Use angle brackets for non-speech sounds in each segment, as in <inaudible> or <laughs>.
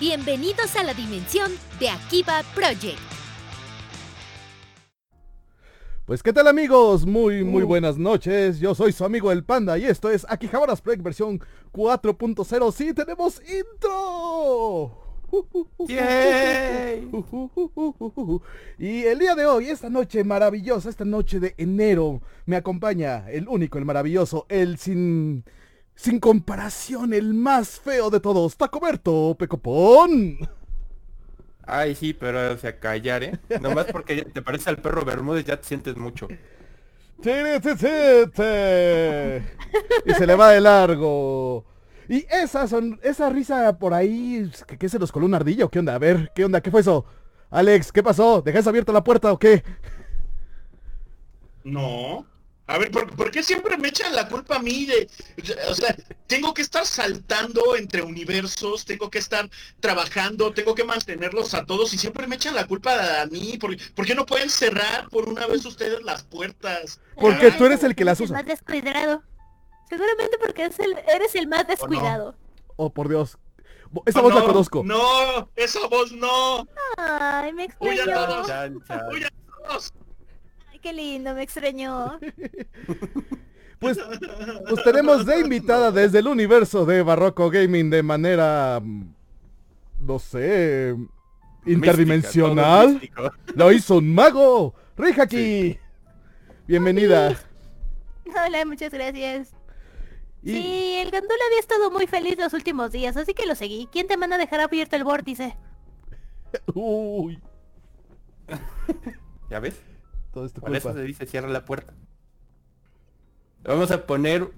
Bienvenidos a la dimensión de Akiba Project. Pues qué tal amigos, muy muy buenas noches, yo soy su amigo el Panda y esto es Akihabaras Project versión 4.0, sí tenemos intro. ¡Yay! <laughs> Y el día de hoy, esta noche maravillosa, esta noche de enero, me acompaña el único, el maravilloso, el sin, sin comparación, el más feo de todos, Tacoberto Pecopón. Ay, sí, pero o sea, callar, ¿eh? Nomás porque te parece al perro Bermúdez ya te sientes mucho. Y se le va de largo. Y esa son, esa risa por ahí, ¿qué, qué se nos coló un ardillo? ¿Qué onda? A ver, ¿qué onda? ¿Qué fue eso? Alex, ¿qué pasó? ¿Dejas abierta la puerta o qué? No. A ver, ¿por, por qué siempre me echan la culpa a mí de... O sea, tengo que estar saltando entre universos, tengo que estar trabajando, tengo que mantenerlos a todos y siempre me echan la culpa a mí. ¿Por, por qué no pueden cerrar por una vez ustedes las puertas? Porque Ay, tú eres el que las Eres el usa. más descuidado. Seguramente porque es el- eres el más descuidado. Oh, por Dios. Esa oh, voz la no, conozco. No, esa voz no. Ay, me Uy, extrañó. todos. Chan, chan. Uy, a todos. Qué lindo, me extrañó. <laughs> Pues, <laughs> pues tenemos de invitada desde el universo de Barroco Gaming de manera, no sé, interdimensional. Mística. Lo hizo un mago. Rihaki. Bienvenida. Hola, muchas gracias. Y- Sí, el Gandula había estado muy feliz los últimos días, así que lo seguí. ¿Quién te manda a dejar abierto el vórtice? <laughs> Uy, ¿Ya ves? Todo esto Por eso se dice cierra la puerta. Vamos a poner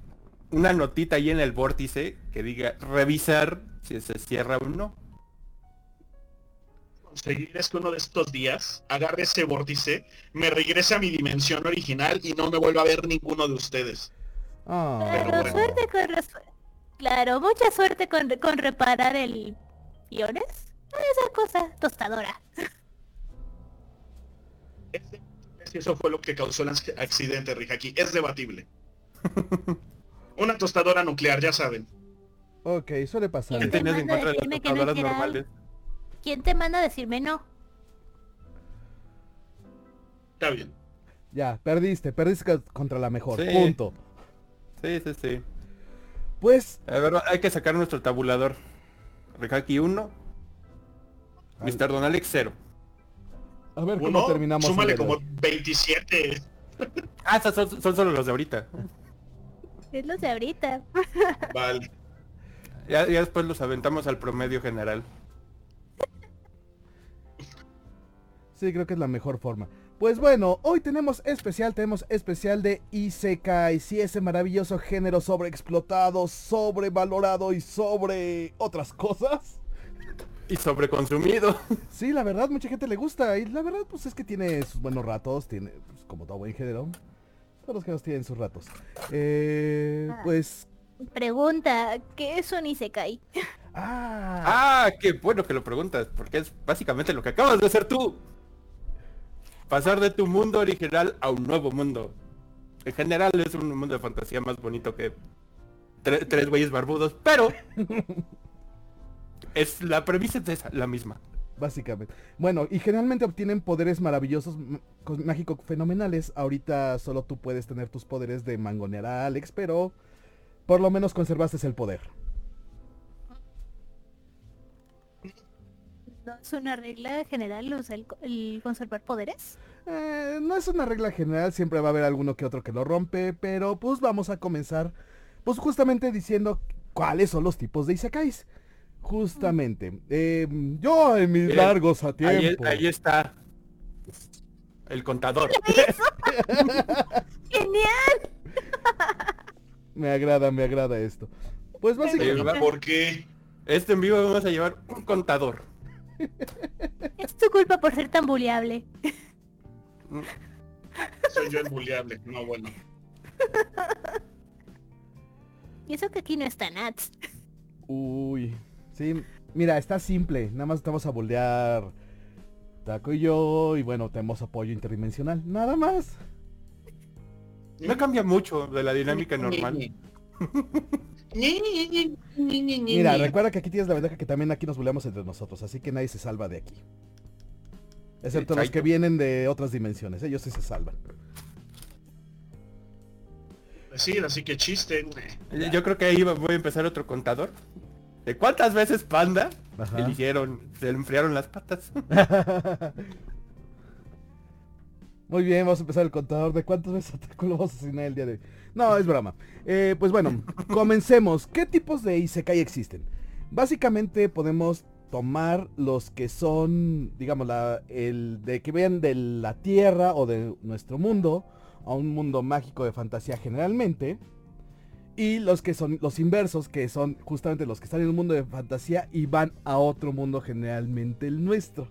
una notita ahí en el vórtice que diga revisar si se cierra o no. Conseguir es que uno de estos días agarre ese vórtice, me regrese a mi dimensión original y no me vuelva a ver ninguno de ustedes. Ah. Claro, bueno. suerte con... res- Claro, mucha suerte con, con reparar el... ¿Iones? Esa cosa, tostadora. Si eso fue lo que causó el ac- accidente, Rijaki, es debatible. <laughs> Una tostadora nuclear, ya saben. Ok, suele ¿Qué pasar. te tenías en manda contra de las no normales? ¿Quién te manda a decirme no? Está bien. Ya, perdiste, perdiste contra la mejor. Sí. Punto. Sí, sí, sí. Pues, A ver, hay que sacar nuestro tabulador. Rehaki 1. Ay. Mr. Don Alex 0. A ver cómo Uno, terminamos. súmale como hoy. 27. Ah, son solo los de ahorita. Es los de ahorita. Vale. Ya, ya después los aventamos al promedio general. Sí, creo que es la mejor forma. Pues bueno, hoy tenemos especial, tenemos especial de Isekai, sí, ese maravilloso género sobreexplotado, sobrevalorado y sobre otras cosas. Y sobreconsumido. <laughs> Sí, la verdad, mucha gente le gusta y la verdad, pues es que tiene sus buenos ratos, tiene, pues, como todo buen género, todos los géneros tienen sus ratos. Eh, Ah. pues, Pregunta, ¿qué es un Isekai? <laughs> ah, Ah, qué bueno que lo preguntas, porque es básicamente lo que acabas de hacer tú. Pasar de tu mundo original a un nuevo mundo. En general es un mundo de fantasía más bonito que tre- tres güeyes barbudos, pero <laughs> es la premisa es esa, la misma. básicamente. Bueno, y generalmente obtienen poderes maravillosos, mágicos fenomenales. Ahorita solo tú puedes tener tus poderes de mangonear a Alex, pero por lo menos conservaste el poder. ¿No es una regla general o sea, el, co- el conservar poderes? Eh, no es una regla general, siempre va a haber alguno que otro que lo rompe, pero pues vamos a comenzar, pues justamente diciendo cuáles son los tipos de Isekais. Justamente, eh, yo en mis Bien, largos a Ahí, tiempo. ahí está el contador. <laughs> ¡Genial! Me agrada, me agrada esto. Pues básicamente, ¿Por qué? Este en vivo vamos a llevar un contador. Es tu culpa por ser tan buleable. Soy yo el buleable. No, bueno. Y eso que aquí no está Nats. uy, sí, mira, está simple, nada más estamos a boldear Taco y yo, y bueno, tenemos apoyo interdimensional, nada más. No cambia mucho de la dinámica normal. Mira, recuerda que aquí tienes la ventaja que también aquí nos buleamos entre nosotros, así que nadie se salva de aquí. Excepto los que vienen de otras dimensiones, ellos sí se salvan. Decir, así que chiste. Yo- Yo creo que ahí voy a empezar otro contador. ¿De cuántas veces Panda Ajá. se le hicieron, se le enfriaron las patas? <laughs> Muy bien, vamos a empezar el contador de cuántas veces atacó lo vamos a asesinar el día de hoy. No, es broma. Eh, pues bueno, <laughs> comencemos. ¿Qué tipos de Isekai existen? Básicamente podemos tomar los que son, digamos, la, el de que vean de la Tierra o de nuestro mundo a un mundo mágico de fantasía generalmente. Y los que son los inversos, que son justamente los que están en un mundo de fantasía y van a otro mundo generalmente el nuestro.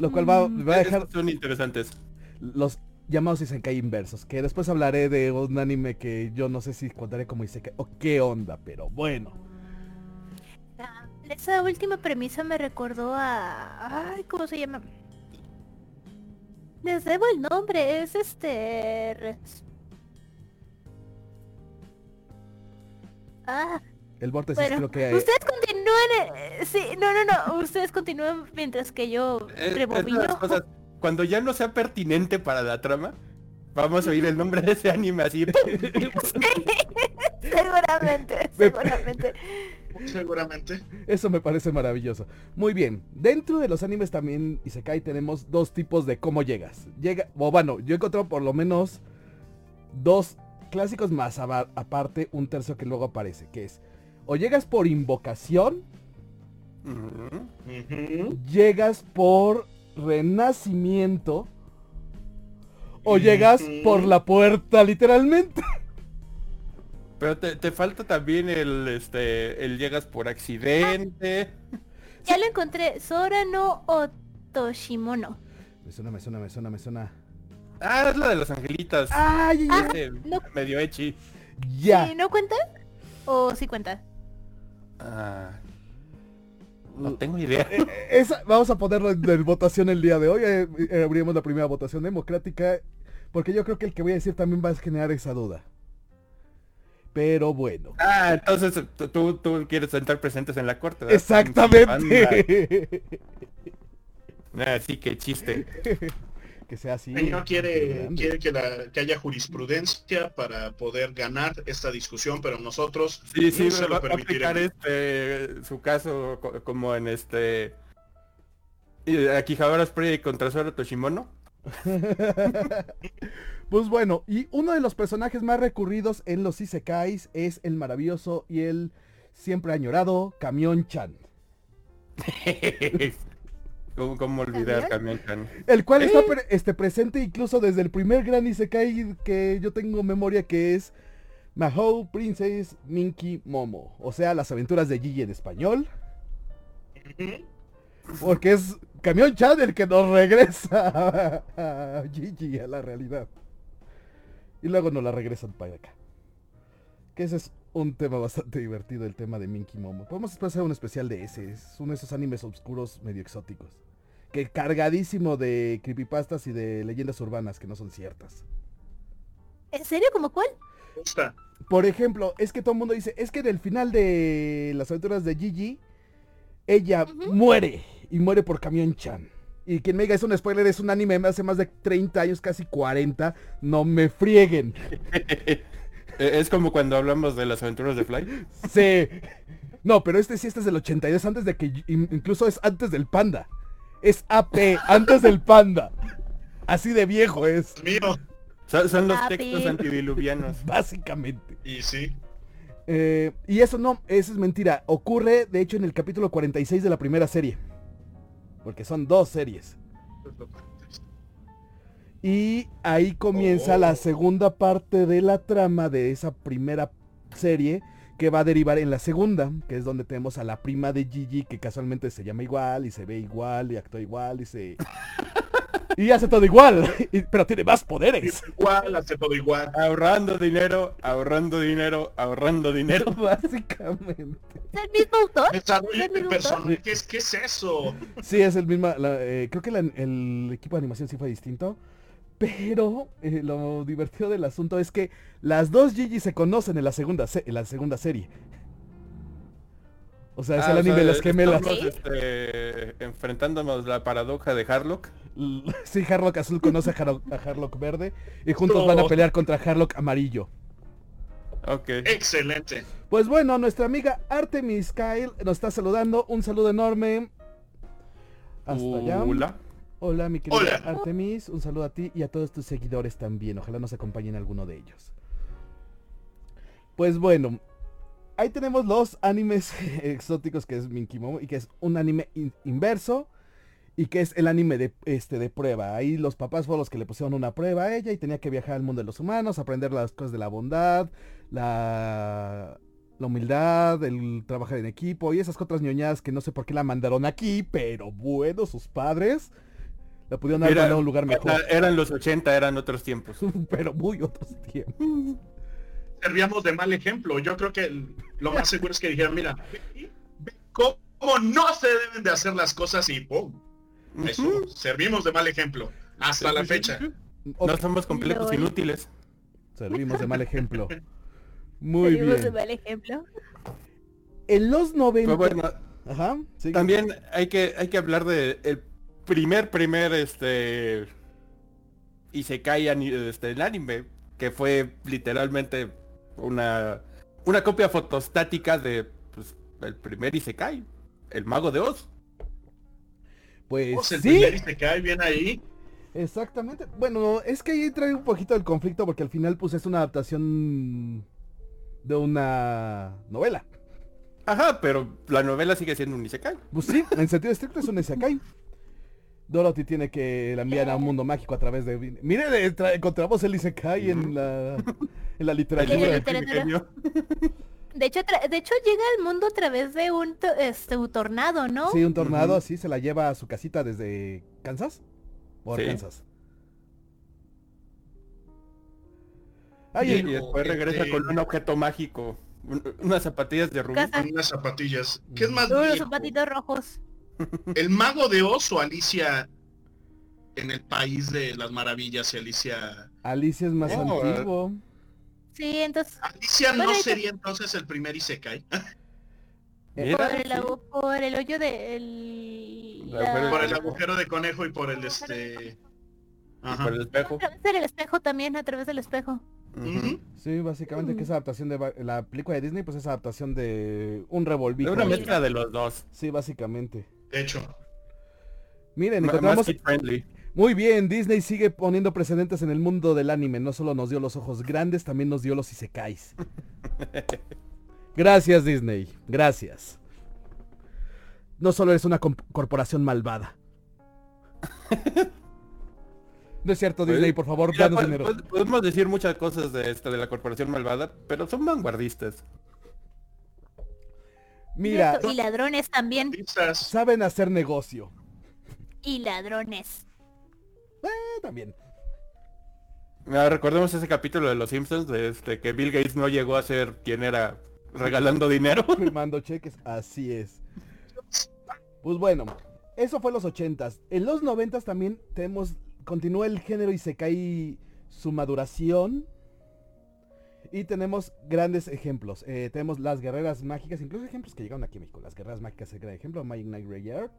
Lo cual va, me va a dejar son interesantes. los llamados Isekai inversos, que después hablaré de un anime que yo no sé si contaré como Isekai o qué onda, pero bueno. Ah, Esa última premisa me recordó a... Ay, ¿cómo se llama? Les debo el nombre, es este... Ah, El vórtice bueno, creo que ustedes continúen... eh, Sí, no, no, no, ustedes continúen mientras que yo Eh, es rebobino. cosas, cuando ya no sea pertinente para la trama, vamos a oír el nombre de ese anime así. <laughs> <laughs> Seguramente, Me- seguramente. Seguramente. eso me parece maravilloso. Muy bien, dentro de los animes también Isekai tenemos dos tipos de cómo llegas. Llega, o bueno, yo he encontrado por lo menos dos clásicos más aparte un tercio que luego aparece, que es o llegas por invocación, llegas por renacimiento o llegas por la puerta literalmente. Pero te, te falta también el este el llegas por accidente. Ya lo encontré, Sora no Otoshimono. Me suena, me suena, me suena, me suena. Ah, es la de los angelitas. ¡Ay, ay, ay! Ese no. medio echi. Ya. ¿Sí, ¿No cuenta? ¿O sí cuenta? Ah, no tengo idea. Eh, esa- vamos a ponerlo en, en votación el día de hoy. eh, eh, abrimos la primera votación democrática. Porque yo creo que el que voy a decir también va a generar esa duda. Pero bueno. Ah, entonces tú, tú, quieres estar presentes en la corte. ¿verdad? Exactamente. Ah, sí, qué chiste. <laughs> que sea así. El señor quiere, quiere que, la, que haya jurisprudencia para poder ganar esta discusión, pero nosotros Sí, sí, no se va, lo va a aplicar permitiremos. este su caso co- como en este y Akihabara Spray contra Sora Toshimono. <laughs> Pues bueno, y uno de los personajes más recurridos en los Isekais es el maravilloso y el siempre añorado Camión Chan. <laughs> ¿Cómo, cómo olvidar ¿Camión? Chan? El cual está ¿Eh? pre- este, presente incluso desde el primer gran Isekai que yo tengo memoria que es Mahou Princess Minky Momo. O sea, las aventuras de Gigi en español. Porque es Camión Chan el que nos regresa a Gigi a la realidad. Y luego nos la regresan para acá. Que ese es un tema bastante divertido, el tema de Minky Momo. Podemos después hacer un especial de ese. Es uno de esos animes oscuros medio exóticos. Que cargadísimo de creepypastas y de leyendas urbanas que no son ciertas. ¿En serio? ¿Como cuál? Por ejemplo, es que todo el mundo dice, es que en el final de las aventuras de Gigi, ella muere. Y muere por Camión Chan. Y quien me diga es un spoiler, es un anime de hace más de 30 años, casi 40. No me frieguen. <laughs> Eh, Es como cuando hablamos de las aventuras de Fly. Sí. No, pero este sí, este es del 82, antes de que... in- Incluso es antes del panda. Es AP, antes del panda. Así de viejo es, Mío. Son, son los Papi. textos antidiluvianos. <laughs> básicamente. Y sí. Eh, y eso no, eso es mentira. Ocurre, de hecho, en el capítulo 46 de la primera serie. Porque son dos series. Y ahí comienza Oh. la segunda parte de la trama de esa primera serie que va a derivar en la segunda, que es donde tenemos a la prima de Gigi que casualmente se llama igual y se ve igual y actúa igual y se... y hace todo igual, <laughs> y- pero tiene más poderes. Igual, hace todo igual. Ahorrando dinero, ahorrando dinero, ahorrando dinero. <laughs> Básicamente. ¿Es el mismo autor? ¿qué es eso? Sí, es el mismo, la- eh, creo que la- el equipo de animación sí fue distinto. Pero eh, lo divertido del asunto es que las dos Gigi se conocen en la segunda, se- en la segunda serie. O sea, es Ah, el o anime sea, de las gemelas. estamos, este, enfrentándonos la paradoja de Harlock. <laughs> Sí, Harlock azul conoce a Harlock, a Harlock verde y juntos van a No. pelear contra Harlock amarillo. Ok. Excelente. Pues bueno, nuestra amiga Artemis Kyle nos está saludando. Un saludo enorme. Hasta allá. Hola. Mi querida Hola. Artemis. Un saludo a ti y a todos tus seguidores también. Ojalá nos acompañen alguno de ellos. Pues bueno, ahí tenemos los animes <laughs> exóticos que es Minky Momo y que es un anime in- inverso y que es el anime de, este, de prueba. Ahí los papás fueron los que le pusieron una prueba a ella y tenía que viajar al mundo de los humanos, aprender las cosas de la bondad, la, la humildad, el trabajar en equipo y esas otras ñoñadas que no sé por qué la mandaron aquí, pero bueno, sus padres la pudieron haber mandado a un lugar mejor. era- Eran los 80, eran otros tiempos. <laughs> pero muy otros tiempos. Servíamos de mal ejemplo. Yo creo que lo más seguro es que dijeran, mira, ve- ve cómo no se deben de hacer las cosas y ¡pum! Eso, servimos de mal ejemplo. Hasta la fecha. No somos completos inútiles. <laughs> Servimos de mal ejemplo. Muy Seguimos de bien. mal ejemplo. En los 90... Pero bueno, Ajá, sí. también hay que, hay que hablar de el primer, primer, este... Isekai ani- este, el anime, que fue literalmente una, una copia fotostática de pues, el primer Isekai, el mago de Oz. Pues Pues el sí, primer y se cae bien ahí. exactamente. Bueno, es que ahí trae un poquito el conflicto porque al final pues es una adaptación de una novela. Ajá, pero la novela sigue siendo un Isekai. Pues sí, en sentido estricto es un Isekai. Dorothy tiene que la enviar a un mundo mágico a través de... Mire, encontramos el Isekai en la, en la literatura. De hecho, de hecho llega al mundo a través de un, to- este, un tornado, ¿no? Sí, un tornado Ujú. así se la lleva a su casita desde Kansas. O Sí. Arkansas. Ay, Y, el- y después regresa Este- con un objeto mágico. un- unas zapatillas de Rubí. Unas zapatillas. ¿Qué es más Unos zapatitos rojos. ¿El mago de Oz o Alicia en el país de las maravillas y Alicia... Alicia es más Oh, antiguo. Sí, entonces Alicia no sería entonces el primer Isekai. Por el, por el hoyo de el, La Por de el agujero de conejo y por el este... Ajá. por el espejo. a través del espejo también, a través del espejo. Ujú. Sí, básicamente que es adaptación de la película de Disney, pues es adaptación de un revolvijo. Es una mezcla de los dos. Sí, básicamente. De hecho. Miren, encontramos... friendly. Muy bien, Disney sigue poniendo precedentes en el mundo del anime. No solo nos dio los ojos grandes, también nos dio los isekais. <laughs> Gracias, Disney. Gracias. No solo eres una corporación malvada. <laughs> No es cierto, Disney, por favor, Mira, danos po- dinero. po- Podemos decir muchas cosas de esta de la corporación malvada, pero son vanguardistas. Mira, Cierto, Y ladrones también. Saben hacer negocio. Y ladrones. Eh, también. Ah, recordemos ese capítulo de Los Simpsons de este que Bill Gates no llegó a ser quien era regalando <laughs> dinero. Firmando cheques, así es. Pues bueno, eso fue los ochentas. En los noventas también tenemos, continúa el género Isekai su maduración. Y tenemos grandes ejemplos. Eh, tenemos las guerreras mágicas, incluso ejemplos que llegaron aquí a México. Las guerreras mágicas es el gran ejemplo, Magic Knight Rayard.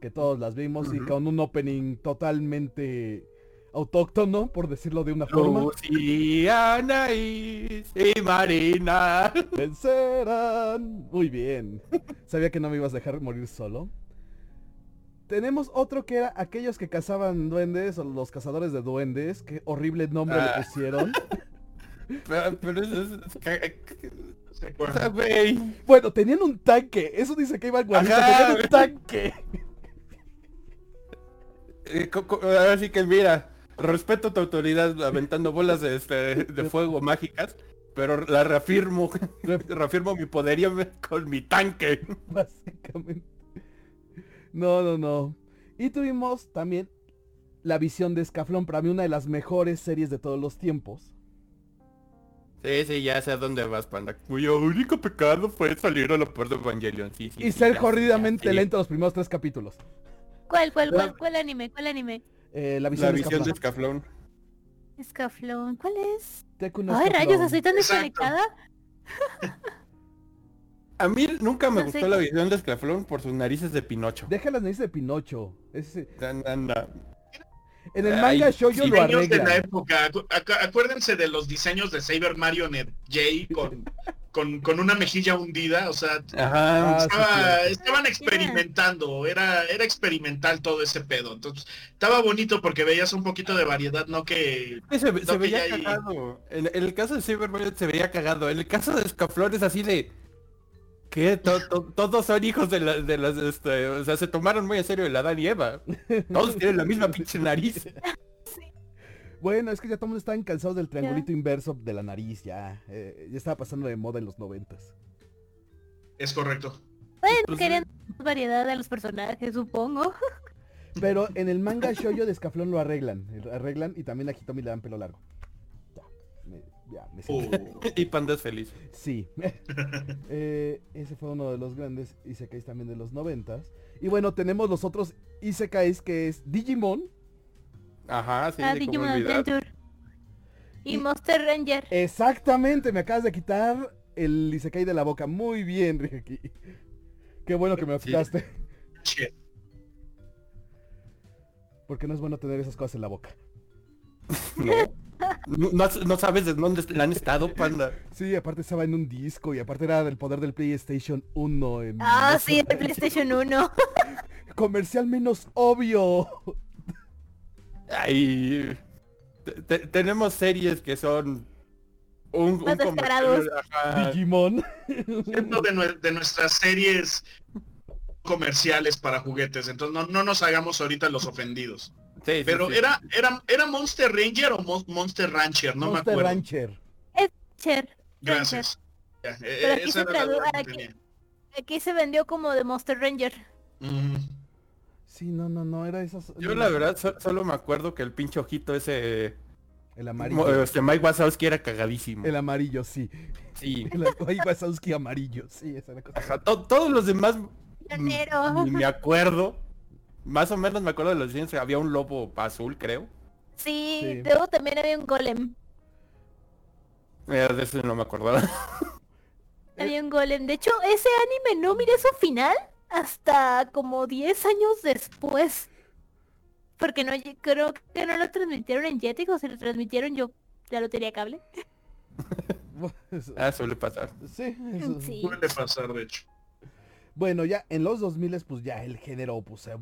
Que todos las vimos y con un opening totalmente autóctono, por decirlo de una forma. Luciana y, y Marina. <laughs> Vencerán. Muy bien. <laughs> Sabía que no me ibas a dejar morir solo. Tenemos otro que era aquellos que cazaban duendes o los cazadores de duendes. Qué horrible nombre Ah. le pusieron. <laughs> Pero, pero eso es... güey. Bueno, tenían un tanque. Eso dice que iba. Ajá, Tenían un tanque. Eh, Ahora sí que mira, respeto tu autoridad aventando bolas de, este, de fuego mágicas, pero la reafirmo, <laughs> reafirmo mi poderío con mi tanque. Básicamente. No, no, no. Y tuvimos también la visión de Escaflón. Para mí una de las mejores series de todos los tiempos. Sí, sí, ya sé a dónde vas, panda. Cuyo único pecado fue salir a la puerta de Evangelion. Sí, sí, Y sí, ser ya, jodidamente ya, sí. lento los primeros tres capítulos. ¿Cuál, cuál, cuál, cuál anime? ¿Cuál anime? Eh, la La visión, visión de Escaflón. Escaflón. ¿cuál es? Ay, Escaflón. rayos, estoy tan desconectada. A mí nunca me No gustó la visión de Escaflón por sus narices de Pinocho. Deja las narices de Pinocho. Ese- Na- na- na. En el Ay, manga shoujo lo Diseños de la época. Acu- acu- acuérdense de los diseños de Saber Marionette J con, con, con una mejilla hundida. O sea, Ajá. Sí, estaban experimentando. Era, era experimental todo ese pedo. Entonces, estaba bonito porque veías un poquito de variedad, no que. Sí, Se, se que veía cagado. En, en el caso de Cyber Mario se veía cagado. En el caso de Escaflón es así de... Que todos son hijos de, la- de las... Este, o sea, se tomaron muy en serio el Adán y Eva. Todos tienen la misma pinche nariz. <laughs> Bueno, es que ya todo el mundo estaban cansados del triangulito inverso de la nariz, ya. Eh, ya estaba pasando de moda en los noventas. Es correcto. Bueno, Pues, querían más variedad de los personajes, supongo. Pero en el manga <laughs> shoujo de Escaflón lo arreglan. Arreglan y también a Hitomi le dan pelo largo. Ya, me, me siento. Y Panda es feliz. Sí. <laughs> Eh, ese fue uno de los grandes Isekais también de los noventas. Y bueno, tenemos los otros Isekais que es Digimon. Ajá, sí, Ah, ¿cómo Digimon? Adventure. Y, Y- Monster Ranger. Exactamente, me acabas de quitar el Isekai de la boca. Muy bien, Ricky. Qué bueno que me lo Sí. quitaste. Che. Porque no es bueno tener esas cosas en la boca. <laughs> No. No, no- no sabes de dónde le han estado, Panda. Sí, aparte estaba en un disco y aparte era del poder del PlayStation 1 en... Ah, sí, de PlayStation 1. <laughs> Comercial menos obvio. Ay, te- te- tenemos series que son un, un Más descarados. comercial, ajá. Digimon. De, de nuestras series comerciales para juguetes. Entonces no, no nos hagamos ahorita los ofendidos. Sí, Pero sí. era, era, era Monster Ranger o Mon- Monster Rancher, no Monster me acuerdo. Rancher. Cher. Gracias. Ya, eh, Pero aquí se aquí-. Aquí vendió como de Monster Ranger. Mm. Sí, no, no, no, era esas... Yo la verdad so- solo me acuerdo que el pinche ojito ese... El mo- amarillo. Este Mike Wazowski era cagadísimo. El amarillo, sí. Sí. <laughs> El Ay, Wazowski amarillo, sí, esa era la cosa. Ajá, to- todos los demás me acuerdo. Más o menos me acuerdo de los diseños. Había un lobo azul, creo. Sí, Sí. luego también había un golem. Eh, de eso no me acordaba. <laughs> Había un golem. De hecho, ese anime no miré su final hasta como 10 años después. Porque no creo que no lo transmitieron en Jetix o si lo transmitieron yo ya lo tenía cable. <laughs> Ah, suele pasar. Sí, eso- Sí. Suele pasar, de hecho. Bueno, ya en los 2000 pues ya el género pues se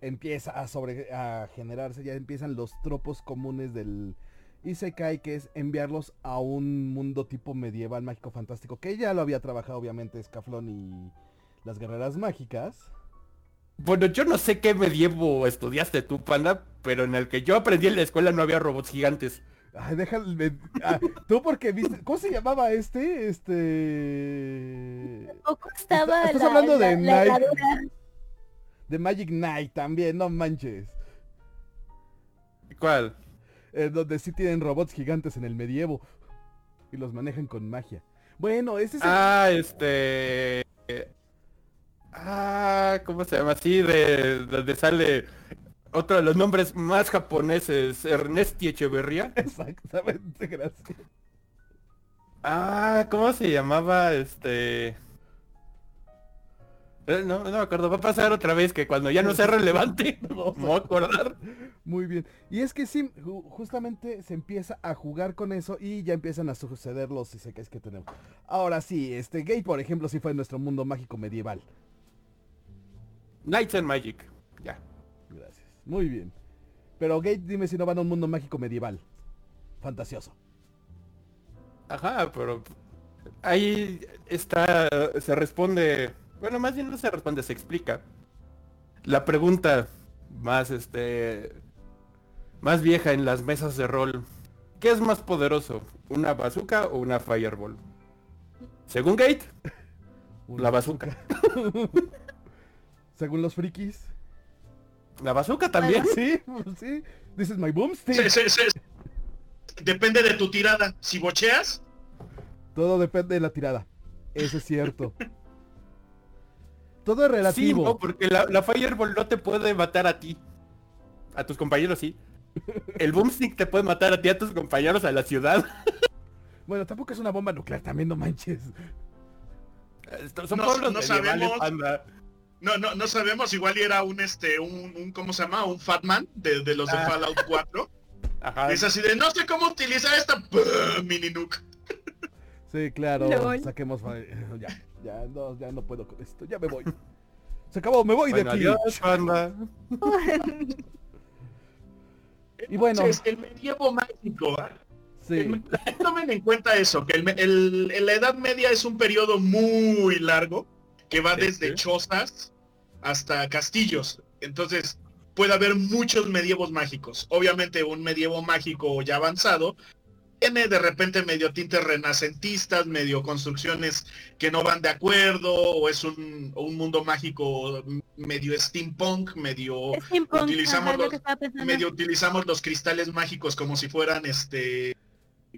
empieza a sobre a generarse, ya empiezan los tropos comunes del Isekai que es enviarlos a un mundo tipo medieval mágico fantástico, que ya lo había trabajado obviamente Escaflón y las guerreras mágicas. Bueno, yo no sé qué medievo estudiaste tú, Panda, pero en el que yo aprendí en la escuela no había robots gigantes. Ay, déjale. ah, tú porque viste. ¿Cómo se llamaba este? Este. Poco estaba estás la, hablando de la- herradura. De Magic Knight también, no manches. ¿Cuál? Eh, donde sí tienen robots gigantes en el medievo. Y los manejan con magia. Bueno, ese es el- Ah, este... Ah, ¿cómo se llama? Sí, de donde sale otro de los nombres más japoneses, Ernesti Echeverría. <laughs> Exactamente, gracias. Ah, ¿cómo se llamaba? Este... Eh, No, no me acuerdo, va a pasar otra vez que cuando ya no sea relevante, <laughs> No, me voy a acordar. Muy bien. Y es que sí, ju- justamente se empieza a jugar con eso y ya empiezan a suceder los isekais que tenemos. Ahora sí, este Gate, por ejemplo, sí fue nuestro mundo mágico medieval. Knights and Magic. Muy bien. Pero Gate, dime si no van a un mundo mágico medieval. Fantasioso. Ajá, pero ahí está, se responde, bueno, más bien no se responde, se explica. La pregunta más, este, más vieja en las mesas de rol. ¿Qué es más poderoso? ¿Una bazooka o una fireball? Según Gate, <laughs> la bazooka. <laughs> Según los frikis. La bazooka también. Sí, sí. This is my boomstick. Se- se- Depende de tu tirada. Si bocheas, Todo depende de la tirada. Eso es cierto. Todo es Sí, relativo. no, porque la, la fireball no te puede matar a ti. A tus compañeros sí. El boomstick te puede matar a ti a tus compañeros a la ciudad. <laughs> Bueno, tampoco es una bomba nuclear, también no manches. Son No- pueblos no medievales, sabemos. panda. No, no, no sabemos, igual era un este, un, un ¿cómo se llama? Un Fatman de, de los de Ah. Fallout 4. <laughs> Ajá. Es así de no sé cómo utilizar esta <laughs> mini nuke. Sí, claro. <laughs> Saquemos. fa- Ya, ya no, ya no puedo con esto. Ya me voy. Se acabó, me voy Bueno, de aquí. adiós, panda. Y bueno. Entonces, el medievo mágico. ¿ah? Sí. El- Tomen en cuenta eso, que el- el- la Edad Media es un periodo muy largo, que va Sí, desde sí. chozas hasta castillos. Entonces, puede haber muchos medievos mágicos. Obviamente, un medievo mágico ya avanzado tiene de repente medio tintes renacentistas, medio construcciones que no van de acuerdo, o es un, mundo mágico medio steampunk, medio Steampunk, utilizamos ajá, lo medio utilizamos los cristales mágicos como si fueran este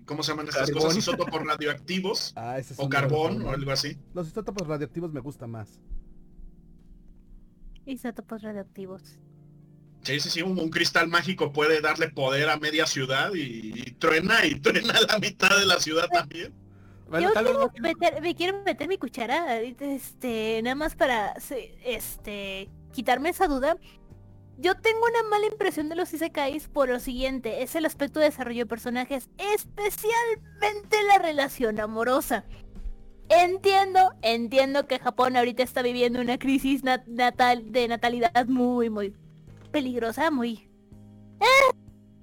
¿cómo se llaman estas Carbón. cosas? Isótopos radioactivos <laughs> Ah, ese es o carbón o algo así. Los isótopos radioactivos me gustan más. Isótopos radioactivos. Sí, sí, sí, un, un cristal mágico puede darle poder a media ciudad y, y truena y <laughs> truena la mitad de la ciudad también. Bueno, Yo quiero no- meter, me quiero meter mi cuchara, este, nada más para, este, quitarme esa duda. Yo tengo una mala impresión de los isekais por lo siguiente, es el aspecto de desarrollo de personajes, especialmente la relación amorosa. Entiendo, entiendo que Japón ahorita está viviendo una crisis nat- natal de natalidad muy, muy peligrosa, muy eh,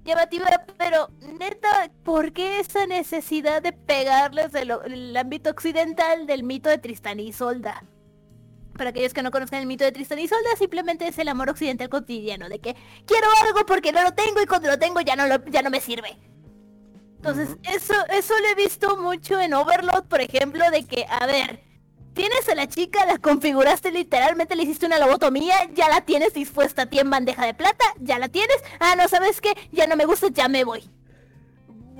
llamativa, pero neta, ¿por qué esa necesidad de pegarles del el ámbito occidental del mito de Tristán y Isolda? Para aquellos que no conozcan el mito de Tristán y Isolda, simplemente es el amor occidental cotidiano, de que quiero algo porque no lo tengo y cuando lo tengo ya no, lo, ya no me sirve. Entonces, eso, eso lo he visto mucho en Overlord, por ejemplo, de que, a ver, tienes a la chica, la configuraste literalmente, le hiciste una lobotomía, ya la tienes dispuesta a ti en bandeja de plata, ya la tienes, ah, no, ¿sabes qué? Ya no me gusta, ya me voy.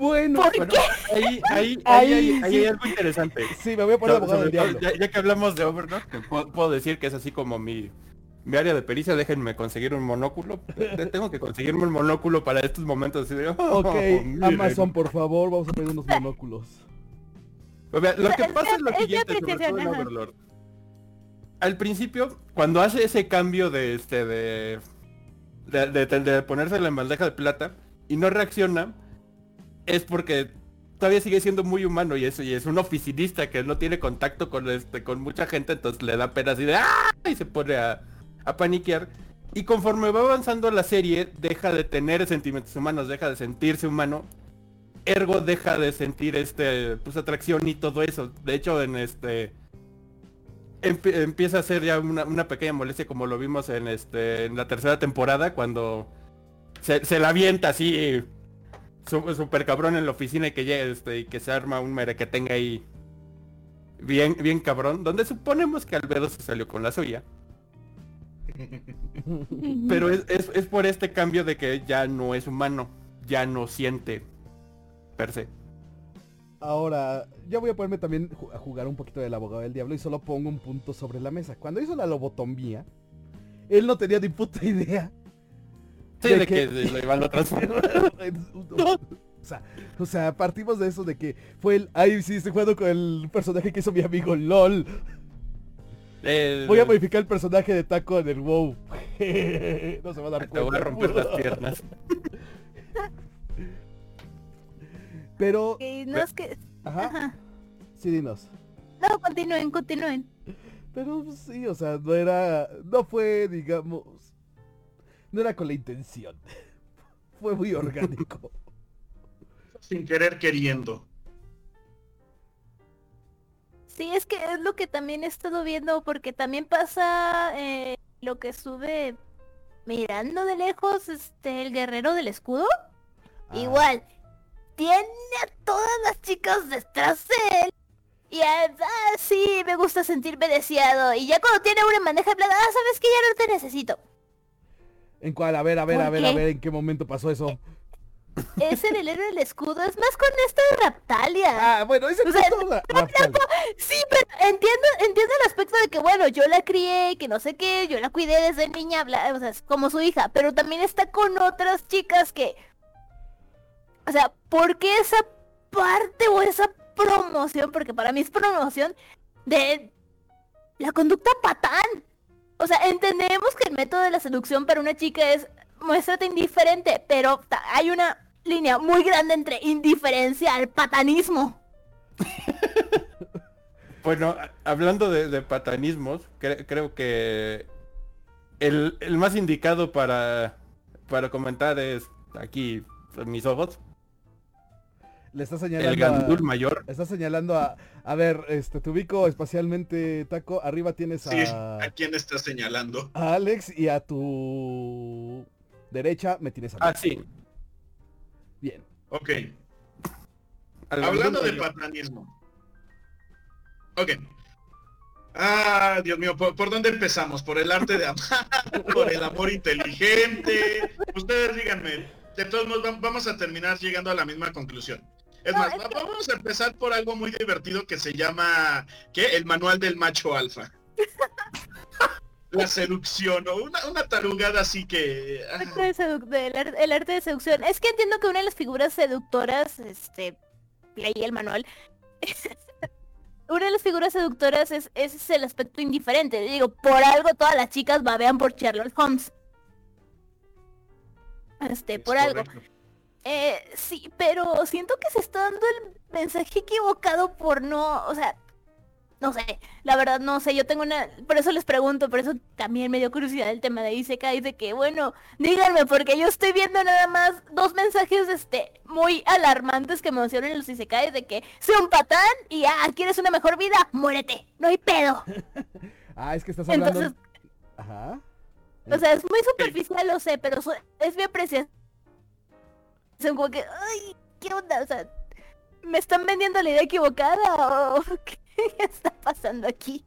Bueno, ¿Por Bueno, qué? ahí, ahí, <laughs> ahí, Ahí ahí- ahí sí. hay algo interesante. sí, me voy a poner So- abogado del diablo. ya, ya que hablamos de Overlord, te puedo, puedo decir que es así como mi, mi área de pericia. Déjenme conseguir un monóculo. Te- Tengo que conseguirme un monóculo para estos momentos. Así de, "Oh, Ok, miren". Amazon, por favor, vamos a pedir unos monóculos. O sea, lo que pasa es lo siguiente, sobre todo en. Overlord. Al principio, cuando hace ese cambio de este de de, de, de- de ponérsela en bandeja de plata y no reacciona, es porque todavía sigue siendo muy humano y eso y es un oficinista que no tiene contacto con este con mucha gente, entonces le da pena así de ¡ah! y se pone a, a paniquear. Y conforme va avanzando la serie, deja de tener sentimientos humanos, deja de sentirse humano ergo deja de sentir este pues atracción y todo eso de hecho en este empi- empieza a ser ya una, una pequeña molestia como lo vimos en este en la tercera temporada cuando se, se la avienta así super cabrón en la oficina y que llega este y que se arma un mere que tenga ahí bien bien cabrón donde suponemos que Albedo se salió con la suya <laughs> pero es, es, es por este cambio de que ya no es humano ya no siente per se Ahora, ya voy a ponerme también a jugar un poquito del abogado del diablo y solo pongo un punto sobre la mesa. Cuando hizo la lobotomía, él no tenía ni puta idea. Sí, ¿De que lo iban a transformar. <laughs> o, sea, o sea, partimos de eso de que fue el, ay, sí, estoy jugando con el personaje que hizo mi amigo LOL. Voy a modificar el personaje de Taco en el WoW. <laughs> no se va a dar Te voy a cuenta. romper las <laughs> piernas. Pero, no es que... ajá, Ajá. sí, dinos. No, continúen, continúen. Pero pues, sí, o sea, no era, no fue, digamos, no era con la intención. <laughs> Fue muy orgánico. <laughs> Sin querer queriendo. Sí, es que es lo que también he estado viendo, porque también pasa eh, lo que estuve mirando de lejos, este, el guerrero del escudo. Ah, Igual, tiene a todas las chicas detrás de él. Y ah, ah, sí, me gusta sentirme deseado. Y ya cuando tiene una de plata, ah, sabes que ya no te necesito. ¿En cuál? A ver, a ver, a ¿Por ver, a ver, ¿en qué momento pasó eso? es en el héroe del escudo, es más con esta de Raptalia. Ah, bueno, ese O sea, es toda- Raptalia. Sí, pero entiendo, entiendo el aspecto de que, bueno, yo la crié, que no sé qué, yo la cuidé desde niña, bla, o sea, es como su hija, pero también está con otras chicas que... O sea, ¿por qué esa parte o esa promoción, porque para mí es promoción, de la conducta patán? O sea, entendemos que el método de la seducción para una chica es muéstrate indiferente, pero hay una línea muy grande entre indiferencia al patanismo. <laughs> Bueno, hablando de, patanismos, cre- creo que el, el más indicado para, para comentar es aquí mis ojos, Le está el señalando Gandul a... mayor. Está señalando a... A ver, este, te ubico espacialmente, Taco. Arriba tienes Sí, a... ¿a quién estás señalando? a Alex y a tu derecha me tienes a. Ah, sí. Bien. Ok. al Hablando de patanismo. Ok. Ah, Dios mío, ¿por, por dónde empezamos? ¿Por el arte de amar? <laughs> ¿Por el amor inteligente? Ustedes díganme. De todos modos, vam- vamos a terminar llegando a la misma conclusión. Es No, más, es va- vamos a empezar por algo muy divertido que se llama, ¿qué? El manual del macho alfa. <laughs> La seducción, o una, una tarugada así que... ah, arte ar- el arte de seducción. Es que entiendo que una de las figuras seductoras, este, leí el manual. <laughs> una de las figuras seductoras es, es el aspecto indiferente. Digo, por algo todas las chicas babean por Sherlock Holmes. Este, es por algo. Eh, sí, pero siento que se está dando el mensaje equivocado por no, o sea, no sé, la verdad no sé, yo tengo una, por eso les pregunto, por eso también me dio curiosidad el tema de Isekai, de que bueno, díganme, porque yo estoy viendo nada más dos mensajes, este, muy alarmantes que mencionan en los Isekai, de que soy un patán y ah, ¿quieres una mejor vida? Muérete, no hay pedo. <laughs> Ah, es que estás hablando... Entonces, Ajá. o sea, es muy superficial, lo sé, pero es mi apreciación. Son como que, ay, ¿qué onda? O sea, ¿me están vendiendo la idea equivocada o <laughs> qué está pasando aquí?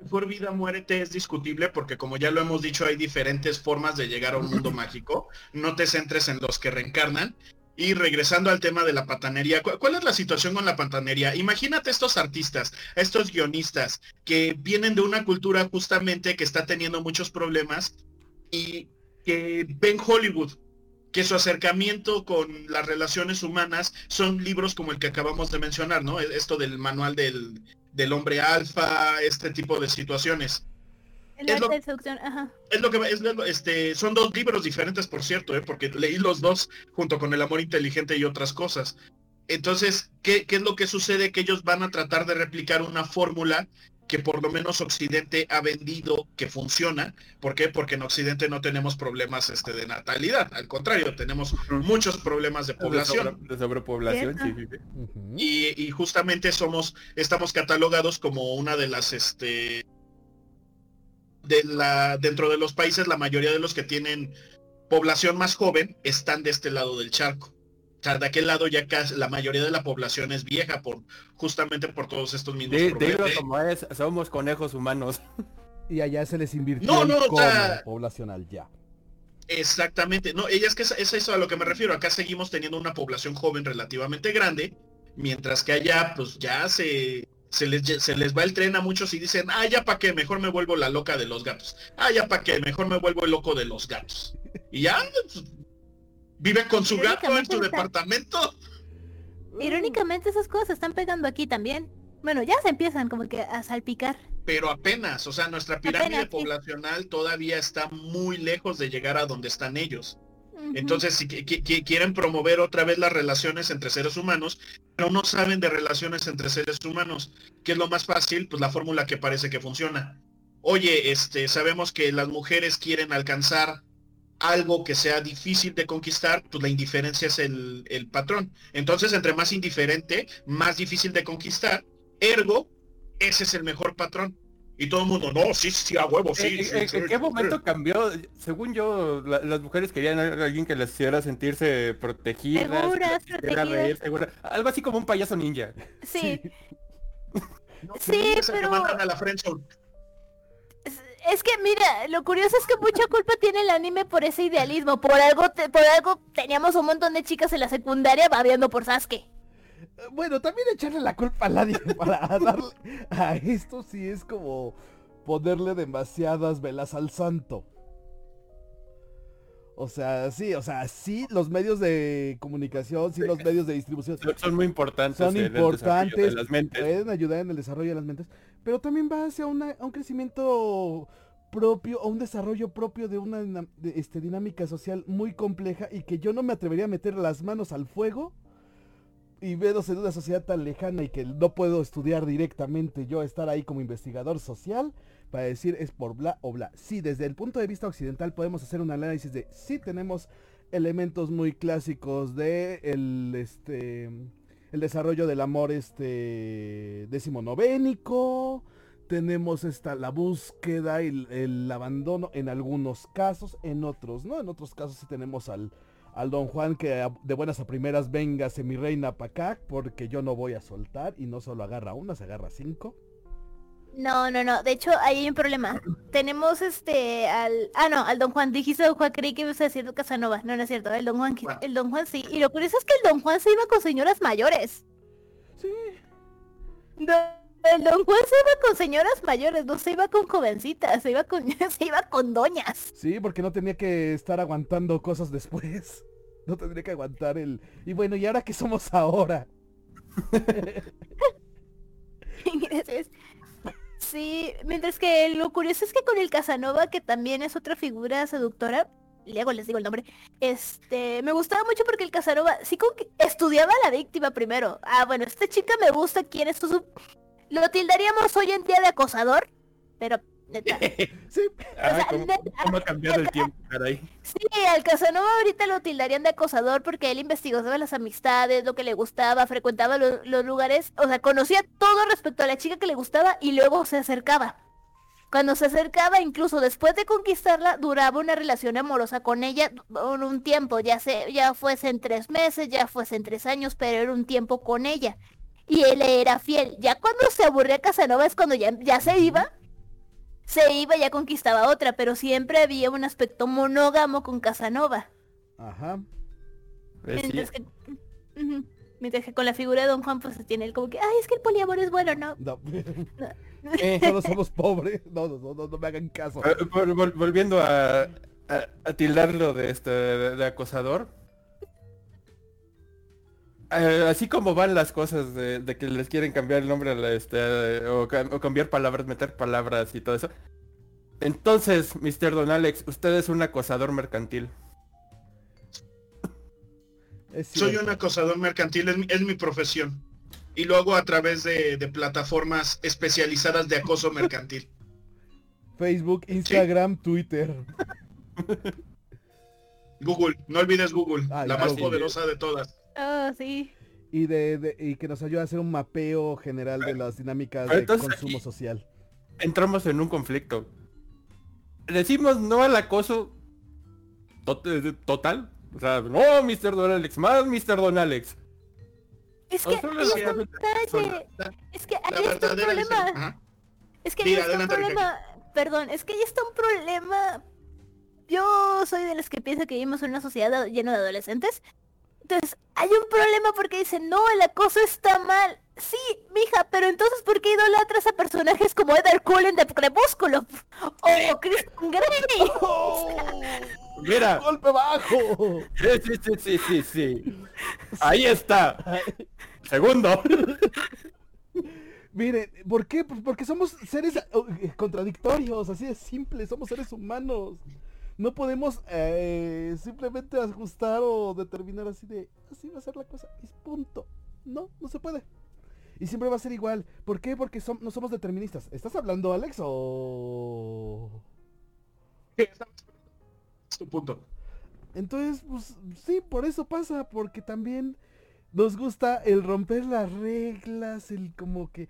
mejor vida muérete es discutible porque como ya lo hemos dicho hay diferentes formas de llegar a un mundo <laughs> mágico. No te centres en los que reencarnan. Y regresando al tema de la patanería, ¿cu- ¿cuál es la situación con la patanería? Imagínate estos artistas, estos guionistas que vienen de una cultura justamente que está teniendo muchos problemas y que ven Hollywood, que su acercamiento con las relaciones humanas son libros como el que acabamos de mencionar, ¿no? Esto del manual del, del hombre alfa, este tipo de situaciones. El Es lo- de seducción, ajá. Es lo que es este son dos libros diferentes, por cierto, ¿eh? porque leí los dos junto con el amor inteligente y otras cosas. Entonces, ¿qué, qué es lo que sucede? Que ellos van a tratar de replicar una fórmula que por lo menos Occidente ha vendido que funciona. ¿Por qué? Porque en Occidente no tenemos problemas este, de natalidad. Al contrario, tenemos muchos problemas de población. sobre- de sobrepoblación, sí, Cierto. sí, sí. Ujú. Y, y justamente somos, estamos catalogados como una de las, este, de la, dentro de los países, la mayoría de los que tienen población más joven están de este lado del charco. O sea, de aquel lado ya casi la mayoría de la población es vieja por, justamente por todos estos mismos Di- problemas. Como es, somos conejos humanos. <laughs> Y allá se les invirtió No, el no, o cono sea- poblacional ya. Exactamente. No, ella es que es, es eso a lo que me refiero. Acá seguimos teniendo una población joven relativamente grande, mientras que allá pues ya se, se, les, se les va el tren a muchos y dicen, ah, ya para qué, mejor me vuelvo la loca de los gatos. Ah, ya para qué, mejor me vuelvo el loco de los gatos. Y ya pues, viven con su gato en su departamento. Irónicamente esas cosas están pegando aquí también. Bueno, ya se empiezan como que a salpicar. Pero apenas, o sea, nuestra pirámide Apenas, sí. poblacional todavía está muy lejos de llegar a donde están ellos. Entonces, si qui- qui- quieren promover otra vez las relaciones entre seres humanos, pero no saben de relaciones entre seres humanos. ¿Qué es lo más fácil? Pues la fórmula que parece que funciona. Oye, este, sabemos que las mujeres quieren alcanzar algo que sea difícil de conquistar, pues la indiferencia es el, el patrón. Entonces, entre más indiferente, más difícil de conquistar. Ergo, ese es el mejor patrón. Y todo el mundo, no, sí, sí, a huevo, sí. ¿En, sí, en- sí, en sí, qué sí". momento cambió? Según yo, la- las mujeres querían a alguien que les hiciera sentirse protegidas. Seguras, protegidas. reír, segura- Algo así como un payaso ninja. Sí, <laughs> No, Sí, que pero- mandan a la friendzone. Es, que mira, lo curioso es que mucha culpa tiene el anime por ese idealismo. Por algo, te- por algo teníamos un montón de chicas en la secundaria babeando por Sasuke. Bueno, también echarle la culpa a nadie <laughs> para darle a esto sí es como ponerle demasiadas velas al santo. O sea, sí, o sea, sí, los medios de comunicación, sí, los medios de distribución Son, son muy importantes. son en el desarrollo importantes, De las mentes. pueden ayudar en el desarrollo de las mentes, pero también va hacia una- un crecimiento propio, a un desarrollo propio de una este, dinámica social muy compleja y que yo no me atrevería a meter las manos al fuego y veros en una sociedad tan lejana y que no puedo estudiar directamente yo estar ahí como investigador social para decir es por bla o bla. Sí, desde el punto de vista occidental podemos hacer un análisis de sí tenemos elementos muy clásicos de el este el desarrollo del amor este decimonovénico tenemos esta la búsqueda y el, el abandono en algunos casos en otros no en otros casos sí tenemos al al don Juan que de buenas a primeras véngase mi reina pa' acá porque yo no voy a soltar y no solo agarra una se agarra cinco No, no, no. De hecho, ahí hay un problema. Tenemos este al... Ah, no, al Don Juan. Dijiste Don Juan, creí que ibas a decir Casanova. No, no es cierto. El Don Juan, el Don Juan sí. Y lo curioso es que el Don Juan se iba con señoras mayores. sí No, el Don Juan se iba con señoras mayores, no se iba con jovencitas, se iba con, <laughs> se iba con doñas. Sí, porque no tenía que estar aguantando cosas después. <laughs> No tendría que aguantar el... Y bueno, ¿y ahora qué somos ahora? <laughs> Entonces, sí, mientras que lo curioso es que con el Casanova, que también es otra figura seductora, luego les digo el nombre, este, me gustaba mucho porque el Casanova sí como que estudiaba a la víctima primero. Ah, bueno, esta chica me gusta, ¿quién es su... Lo tildaríamos hoy en día de acosador, pero neta. <laughs> Sí, Ah, sea, ¿cómo, neta, cómo ha cambiado el tiempo, caray? Sí, al Casanova ahorita lo tildarían de acosador porque él investigaba las amistades, lo que le gustaba, frecuentaba lo- los lugares, o sea, conocía todo respecto a la chica que le gustaba y luego se acercaba. Cuando se acercaba, incluso después de conquistarla, duraba una relación amorosa con ella por un tiempo, ya se, ya fuese en tres meses, ya fuese en tres años, pero era un tiempo con ella. Y él era fiel. Ya cuando se aburría Casanova es cuando ya, ya se iba, se iba y ya conquistaba otra, pero siempre había un aspecto monógamo con Casanova. ajá. Eh, sí. Mientras que, ujú, mientras que con la figura de Don Juan pues se tiene el como que, ay, es que el poliamor es bueno, ¿no? No. <laughs> <laughs> Eh, Todos somos pobres. No, no, no, no, no me hagan caso. eh, vol- vol- volviendo a, a, a tildarlo de este de, de acosador. Eh, así como van las cosas de, de que les quieren cambiar el nombre a la, este, eh, o, cam- o cambiar palabras, meter palabras y todo eso. Entonces, Mr. Don Alex, usted es un acosador mercantil. Soy un acosador mercantil, es mi, es mi profesión. Y lo hago a través de, de plataformas especializadas de acoso mercantil. <laughs> Facebook, Instagram, Twitter. Google, no olvides Google, la más poderosa de todas. Ah, sí. Y, de, de- y que nos ayuda a hacer un mapeo general de las dinámicas de entonces consumo social. Entramos en un conflicto. Decimos no al acoso tot- eh, total. O sea, no, Mr. Don Alex, más Mr. Don Alex. Es que la está un detalle. Es que ahí está un problema. Ajá. Es que ahí está un problema. Perdón, es que ahí está un problema. Yo soy de los que piensa que vivimos en una sociedad llena de adolescentes. Entonces, hay un problema porque dicen, no, el acoso está mal. Sí, mija, pero entonces ¿por qué idolatras a personajes como Edward Cullen de Crepúsculo? O Christian <laughs> Grey. <laughs> Mira, ¡Golpe bajo! sí, sí, sí, sí, sí, sí. Ahí está. Segundo. <laughs> Miren, ¿por qué? Pues porque somos seres eh, contradictorios, así de simple, somos seres humanos. No podemos eh, simplemente ajustar o determinar así de, así va a ser la cosa, y punto. No, no se puede. Y siempre va a ser igual. ¿Por qué? Porque som- no somos deterministas. ¿Estás hablando, Alex, o...? Es tu punto. Entonces, pues sí, por eso pasa, porque también nos gusta el romper las reglas, el como que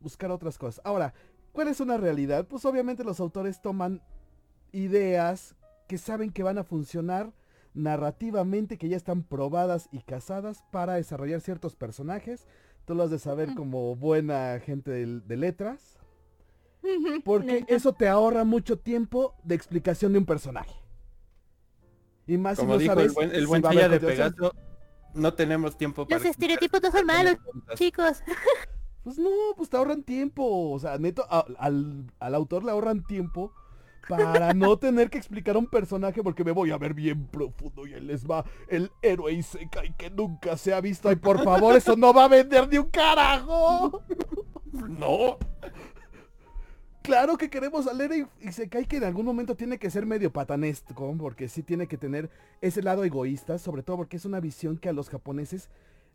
buscar otras cosas. Ahora, ¿cuál es una realidad? Pues obviamente los autores toman ideas que saben que van a funcionar narrativamente, que ya están probadas y casadas para desarrollar ciertos personajes. Tú lo has de saber como buena gente de, de letras. Porque eso te ahorra mucho tiempo de explicación de un personaje. Y más Como si no dijo sabes el buen, el si buen va a haber Sella de. Pegaso, no tenemos tiempo para... Los estereotipos no son malos, chicos. Pues no, pues te ahorran tiempo. O sea, neto, a- al, al autor le ahorran tiempo para no tener que explicar a un personaje porque me voy a ver bien profundo y él les va el héroe Isekai que nunca se ha visto. Ay, por favor, eso no va a vender ni un carajo. No. Claro que queremos al héroe Isekai que en algún momento tiene que ser medio patanesco, porque sí tiene que tener ese lado egoísta, sobre todo porque es una visión que a los japoneses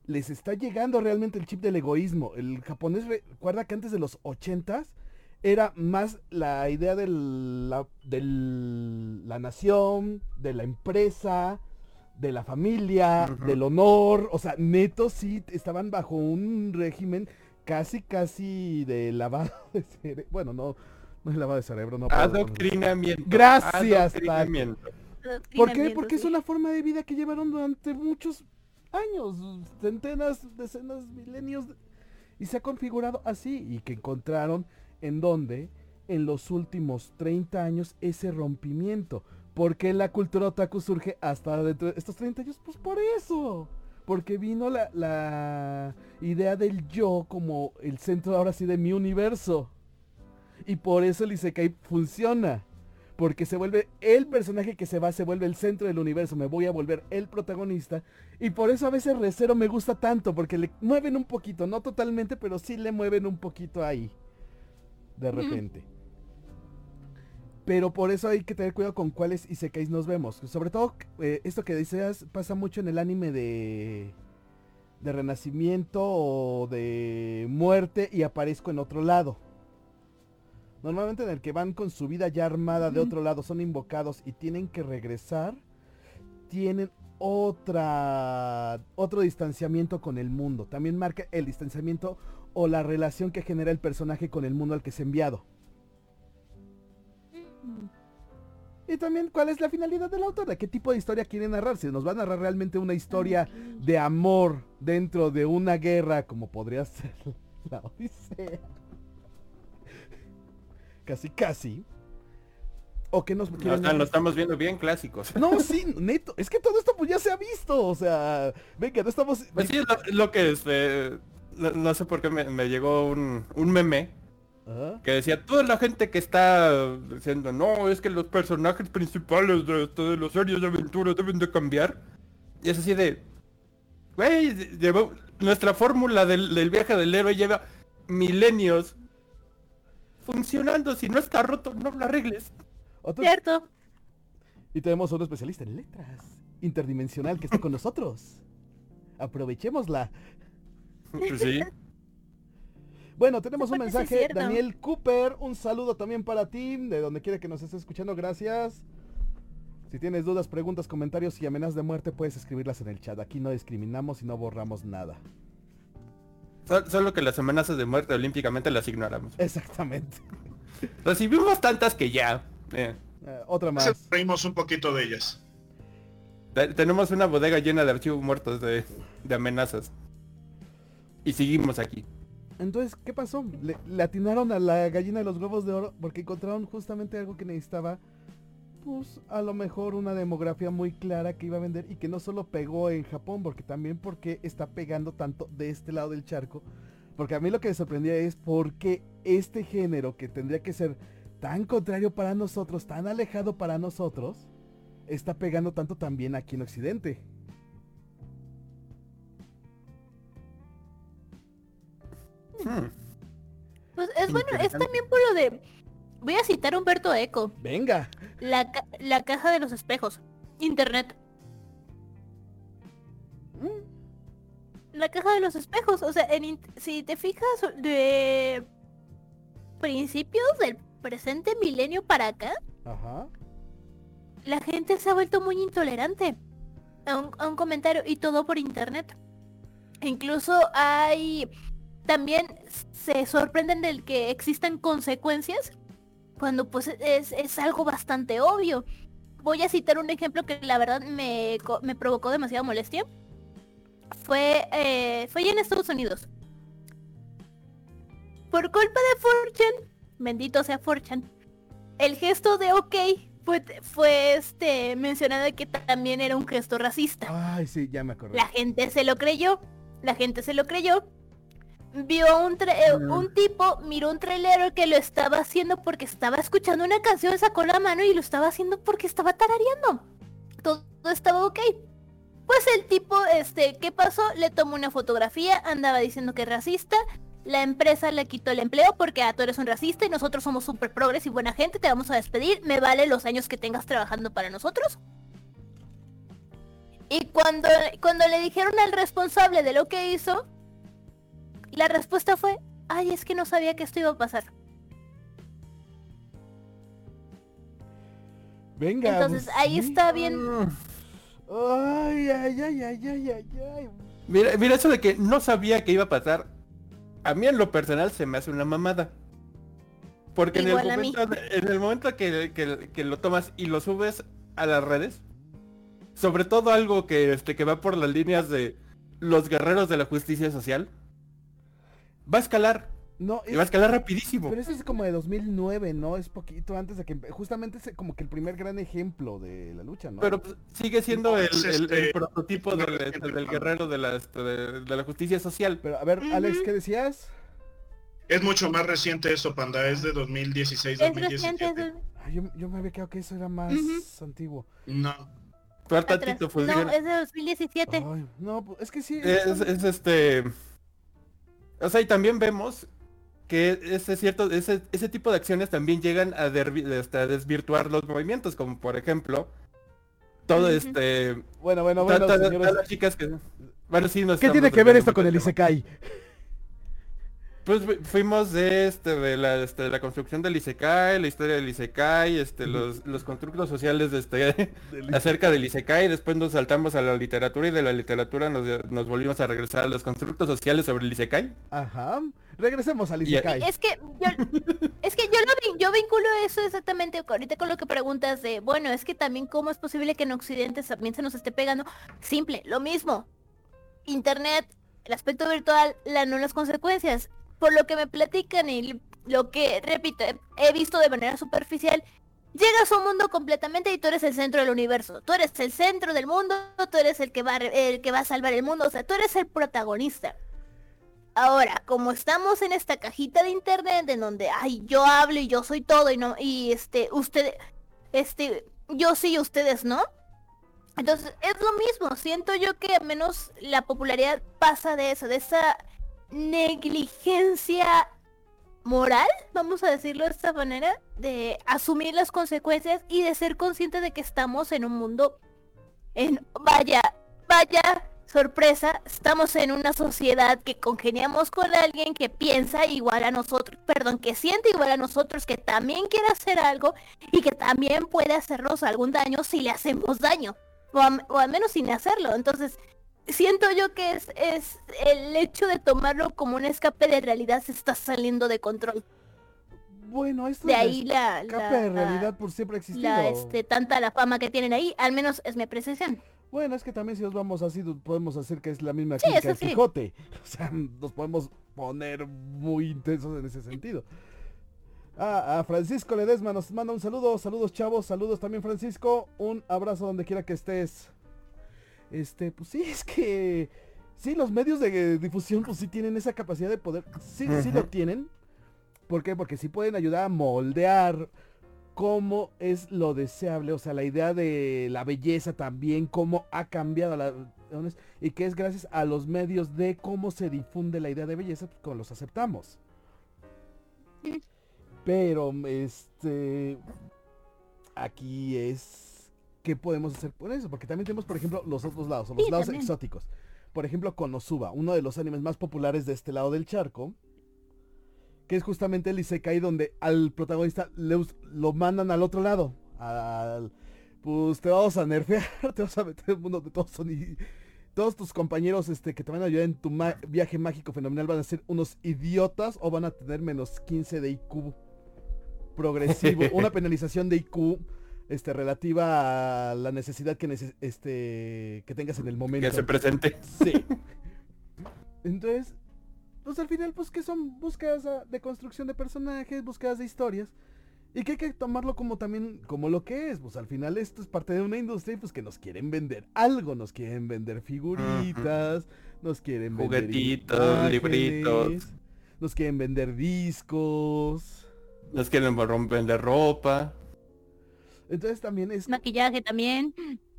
les está llegando realmente el chip del egoísmo. El japonés recuerda que antes de los 80s era más la idea de la, del- la nación, de la empresa, de la familia, del honor. O sea, neto sí estaban bajo un régimen casi, casi de lavado <laughs> de cerebro. Bueno, no, no es lavado de cerebro, no. Adoctrinamiento. Gracias, Adoctrinamiento. ¿Por qué? Porque es una forma de vida que llevaron durante muchos años, centenas, decenas, milenios, y se ha configurado así, y que encontraron en donde, en los últimos 30 años, ese rompimiento. ¿Por qué la cultura otaku surge hasta dentro de estos 30 años? Pues por eso. Porque vino la, la idea del yo como el centro ahora sí de mi universo. Y por eso el Isekai funciona. Porque se vuelve el personaje que se va, se vuelve el centro del universo. Me voy a volver el protagonista. Y por eso a veces Recero me gusta tanto. Porque le mueven un poquito. No totalmente, pero sí le mueven un poquito ahí. De repente. Pero por eso hay que tener cuidado con cuáles Isekais nos vemos. Sobre todo, eh, esto que decías pasa mucho en el anime de... De renacimiento o de muerte y aparezco en otro lado. Normalmente en el que van con su vida ya armada de otro lado, son invocados y tienen que regresar, tienen otra otro distanciamiento con el mundo. También marca el distanciamiento o la relación que genera el personaje con el mundo al que es enviado. Y también cuál es la finalidad del autor, de qué tipo de historia quiere narrar. Si nos va a narrar realmente una historia de amor dentro de una guerra, como podría ser <laughs> la Odisea. Casi, casi. O que nos lo estamos viendo bien clásicos. No, <laughs> sí, neto. Es que todo esto pues ya se ha visto. O sea, venga, no estamos... Pues sí, es lo, es lo que este, no, no sé por qué me, me llegó un, un meme Ajá. que decía toda la gente que está diciendo no es que los personajes principales de, este, de las series de aventura deben de cambiar y es así de güey llevó- nuestra fórmula del, del viaje del héroe lleva milenios funcionando si no está roto no lo arregles Otro- Cierto. Y tenemos un especialista en letras. Interdimensional que está con nosotros. Aprovechémosla. Pues sí Bueno, tenemos un mensaje. Daniel Cooper, un saludo también para ti, de donde quiera que nos estés escuchando, gracias. Si tienes dudas, preguntas, comentarios y amenazas de muerte, puedes escribirlas en el chat. Aquí no discriminamos y no borramos nada. Sol- solo que las amenazas de muerte olímpicamente las ignoramos Exactamente. <laughs> recibimos tantas que ya eh, Eh, otra Se más. reímos un poquito de ellas. te- tenemos una bodega llena de archivos muertos de, de amenazas y seguimos aquí Entonces, ¿qué pasó? Le, atinaron a la gallina de los huevos de oro porque encontraron justamente algo que necesitaba. Pues a lo mejor una demografía muy clara que iba a vender y que no solo pegó en Japón, porque también porque está pegando tanto de este lado del charco. Porque a mí lo que me sorprendía es por qué este género que tendría que ser tan contrario para nosotros, tan alejado para nosotros, está pegando tanto también aquí en Occidente. Hmm. Pues es bueno, es también por lo de... Voy a citar a Humberto Eco. Venga. La, ca- la caja de los espejos. Internet. La caja de los espejos. O sea, en si te fijas de principios del presente milenio para acá, Ajá. la gente se ha vuelto muy intolerante a un, a un comentario y todo por internet. Incluso hay... También se sorprenden del que existan consecuencias cuando pues es, es algo bastante obvio. Voy a citar un ejemplo que la verdad me, me provocó demasiada molestia. Fue, eh, fue en Estados Unidos. Por culpa de Fortune, bendito sea Forchan, el gesto de ok fue, fue este mencionado que también era un gesto racista. Ay, sí, ya me acordé. La gente se lo creyó, la gente se lo creyó. Vio un, eh, un tipo, miró un trailero que lo estaba haciendo porque estaba escuchando una canción, sacó la mano y lo estaba haciendo porque estaba tarareando. Todo estaba ok. Pues el tipo, este, ¿qué pasó? Le tomó una fotografía, andaba diciendo que es racista. La empresa le quitó el empleo porque ah, tú eres un racista y nosotros somos súper progres y buena gente, te vamos a despedir. Me vale los años que tengas trabajando para nosotros. Y cuando, cuando le dijeron al responsable de lo que hizo, la respuesta fue, ay, es que no sabía que esto iba a pasar. Venga. Entonces ahí está bien. Ay, ay, ay, ay, ay, ay, ay. Mira, mira, eso de que no sabía que iba a pasar. A mí en lo personal se me hace una mamada. Porque en el, momento, en el momento que, que- que lo tomas y lo subes a las redes, sobre todo algo que, este, que va por las líneas de los guerreros de la justicia social, va a escalar. No, Y va a es, escalar rapidísimo. pero eso es como de 2009, ¿no? Es poquito antes de que... Justamente es como que el primer gran ejemplo de la lucha, ¿no? Pero pues, sigue siendo el, es el- el este- prototipo del, del guerrero de la, este, de, de la justicia social. Pero, a ver, Alex. ¿qué decías? Es mucho más reciente eso, Panda. Es de 2016, Es reciente, 2017. es- Ay, yo, yo me había quedado que eso era más antiguo. No. Tantito, pues, No, es de 2017. Ay, no, pues, es que sí. es, es este... O sea, y también vemos que ese cierto, ese, ese tipo de acciones también llegan a, este, desvirtuar los movimientos, como por ejemplo, todo este... Bueno, bueno, bueno, señores. las chicas que... Bueno, sí, nos ¿Qué tiene que ver esto con el. Isekai? Pues fu- fuimos de este de la, este, de la construcción del Isekai, la historia del Isekai, este, los, los constructos sociales de este <laughs> acerca del Isekai, después nos saltamos a la literatura y de la literatura nos, nos volvimos a regresar a los constructos sociales sobre el Isekai. Ajá. Regresemos al Y- Isekai. Es que yo, es que yo lo yo vinculo eso exactamente ahorita con lo que preguntas de, bueno, es que también cómo es posible que en Occidente también se nos esté pegando. Simple, lo mismo. Internet, el aspecto virtual, la no las consecuencias. Por lo que me platican y lo que, repito, he- visto de manera superficial, llegas a un mundo completamente y tú eres el centro del universo. Tú eres el centro del mundo, tú eres el que va el que va a salvar el mundo, o sea, tú eres el protagonista. Ahora, como estamos en esta cajita de internet en donde, ay, yo hablo y yo soy todo y no, y este, usted, este, yo sí y ustedes no. Entonces, es lo mismo, siento yo que al menos la popularidad pasa de eso, de esa negligencia moral, vamos a decirlo de esta manera, de asumir las consecuencias y de ser consciente de que estamos en un mundo en vaya, vaya sorpresa, estamos en una sociedad que congeniamos con alguien que piensa igual a nosotros, perdón, que siente igual a nosotros, que también quiere hacer algo y que también puede hacernos algún daño si le hacemos daño, o al menos sin hacerlo. Entonces, siento yo que es, es el hecho de tomarlo como un escape de realidad se está saliendo de control. Bueno, esto De ahí la, escape de realidad por siempre ha existido. la, este, tanta la fama que tienen ahí, al menos es mi apreciación. Bueno, es que también si nos vamos así, podemos hacer que es la misma Sí, eso del sí. Quijote. <laughs> O sea, nos podemos poner muy intensos en ese sentido. Ah, a Francisco Ledesma nos manda un saludo. Saludos, chavos. Saludos también, Francisco. Un abrazo donde quiera que estés. Este, pues sí, <laughs> es que... Sí, los medios de difusión pues sí tienen esa capacidad de poder... Sí, sí lo tienen. ¿Por qué? Porque sí pueden ayudar a moldear cómo es lo deseable, o sea, la idea de la belleza también, cómo ha cambiado la y que es gracias a los medios de cómo se difunde la idea de belleza, pues como los aceptamos. Pero, este, aquí es, ¿qué podemos hacer por eso? Porque también tenemos, por ejemplo, los otros lados, o los Sí, lados también. exóticos. Por ejemplo, Konosuba, uno de los animes más populares de este lado del charco, que es justamente el Isekai donde al protagonista le lo mandan al otro lado. Al, pues te vamos a nerfear, <laughs> te vas a meter en un mundo de todos son i- todos tus compañeros este, que te van a ayudar en tu viaje mágico fenomenal van a ser unos idiotas o van a tener menos 15 de IQ progresivo, <laughs> una penalización de IQ este, relativa a la necesidad que, neces- este, que tengas en el momento. Que se presente. Sí. <laughs> Entonces, pues al final, pues que son búsquedas ah, de construcción de personajes, búsquedas de historias. Y que hay que tomarlo como también, como lo que es. Pues al final esto es parte de una industria y pues que nos quieren vender algo. Nos quieren vender figuritas, nos quieren vender Juguetitos, libritos. Nos quieren vender discos. Nos quieren vender ropa. Entonces también es Maquillaje también.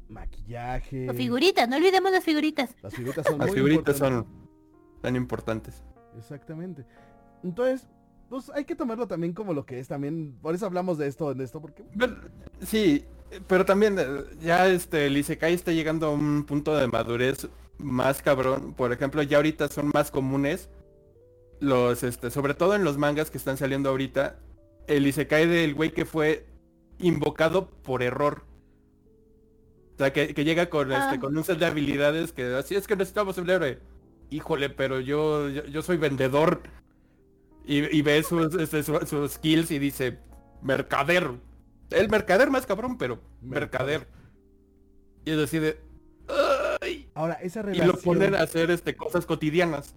maquillaje. O figuritas, no olvidemos las figuritas. Las figuritas son Las muy figuritas importantes. son tan importantes. Exactamente. Entonces, pues hay que tomarlo también como lo que es también. Por eso hablamos de esto en esto, porque Pero- sí, pero también eh, ya este el Isekai está llegando a un punto de madurez más cabrón. Por ejemplo, ya ahorita son más comunes los este, sobre todo en los mangas que están saliendo ahorita, el Isekai del güey que fue invocado por error. O sea, que, que llega con Ah. este con un set de habilidades que así es que necesitamos un héroe. Híjole, pero yo, yo, yo soy vendedor. Y, y ve sus, este, su- sus skills y dice, mercader. El mercader más cabrón, pero mercader. Y es así de... "Ay". ahora esa Y relación. lo ponen a hacer este, cosas cotidianas.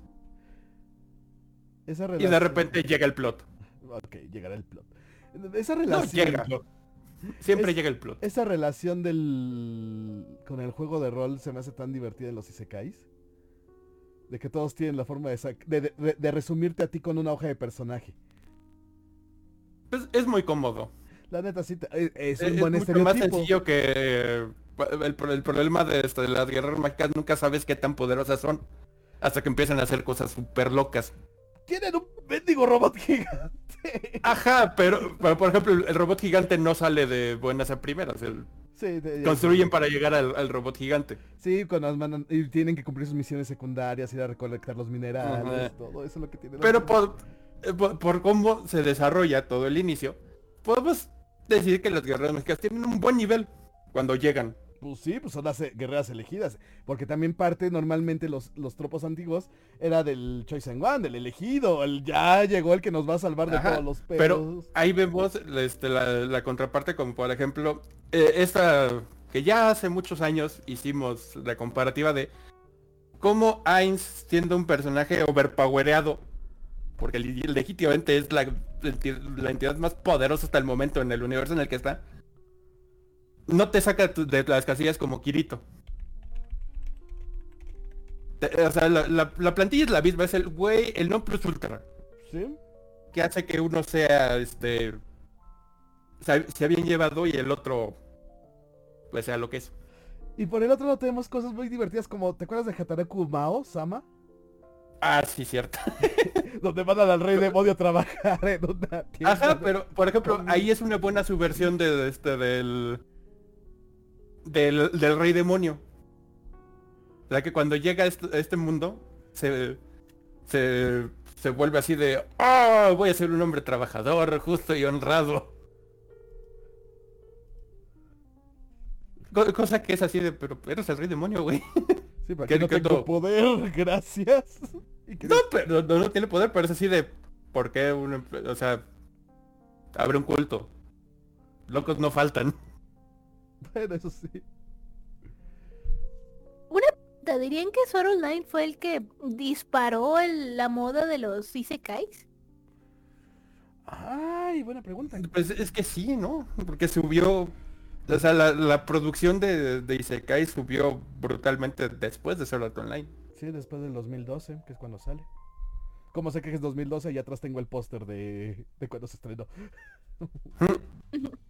esa Y de relación- repente llega el plot. Ok, llegará el plot. Esa No relación. llega. Siempre Es- llega el plot. Esa relación del. con el juego de rol se me hace tan divertida en los Isekais. De que todos tienen la forma de, de, de- de resumirte a ti con una hoja de personaje. Pues, es muy cómodo. La neta sí te- es, es Es, un buen mucho más sencillo que eh, el, pro- el problema de, esto, de las guerreras mágicas nunca sabes qué tan poderosas son. Hasta que empiezan a hacer cosas súper locas. Tienen un mendigo robot gigante. Ajá, pero, pero, por ejemplo el, robot gigante no sale de buenas a primeras. el- Sí, de- construyen para llegar al, al robot gigante. Sí, cuando las mandan y tienen que cumplir sus misiones secundarias, ir a recolectar los minerales, Ajá. todo eso es lo que tiene. la Pero por, eh, por, por cómo se desarrolla todo el inicio, podemos decir que las guerreras mágicas tienen un buen nivel cuando llegan. Pues sí, pues son las eh, guerreras elegidas. Porque también parte normalmente los, los tropos antiguos era del Choice and One, del elegido. El ya llegó el que nos va a salvar de Ajá, todos los pedos. Pero ahí vemos este, la, la contraparte como por ejemplo eh, esta que ya hace muchos años hicimos la comparativa de cómo Ainz siendo un personaje overpowereado porque legítimamente es la, la entidad más poderosa hasta el momento en el universo en el que está no te saca de las casillas como Kirito o sea la, la- la plantilla es la misma es el güey el no plus ultra ¿Sí? que hace que uno sea este sea, sea bien llevado y el otro pues sea lo que es. Y por el otro lado tenemos cosas muy divertidas como, ¿te acuerdas de Hataraku Mao, Sama? Ah, sí, cierto. <laughs> Donde mandan al rey demonio a trabajar en una tienda. Ajá, pero por ejemplo, ahí es una buena subversión de, de este del, del del rey demonio. O sea que cuando llega a este, a este mundo se, se se vuelve así de ah voy a ser un hombre trabajador, justo y honrado. Co- Cosa que es así de, pero eres el rey demonio, güey. Sí, porque <laughs> ¿Qué- no tengo poder, <laughs> gracias. Y que- No, pero no, no tiene poder, pero es así de ¿por qué un emple- o sea abre un culto? Locos no faltan. <laughs> Bueno, eso sí. ¿Te dirían que Sword Online fue el que disparó el- la moda de los isekais? Ay, buena pregunta. Pues es que sí, ¿no? Porque subió o sea, la, la producción de, de Isekai subió brutalmente después de Sword Art Online. Sí, después del 2012, que es cuando sale. ¿Cómo sé que es 2012? Y atrás tengo el póster de, de cuando se estrenó. <laughs>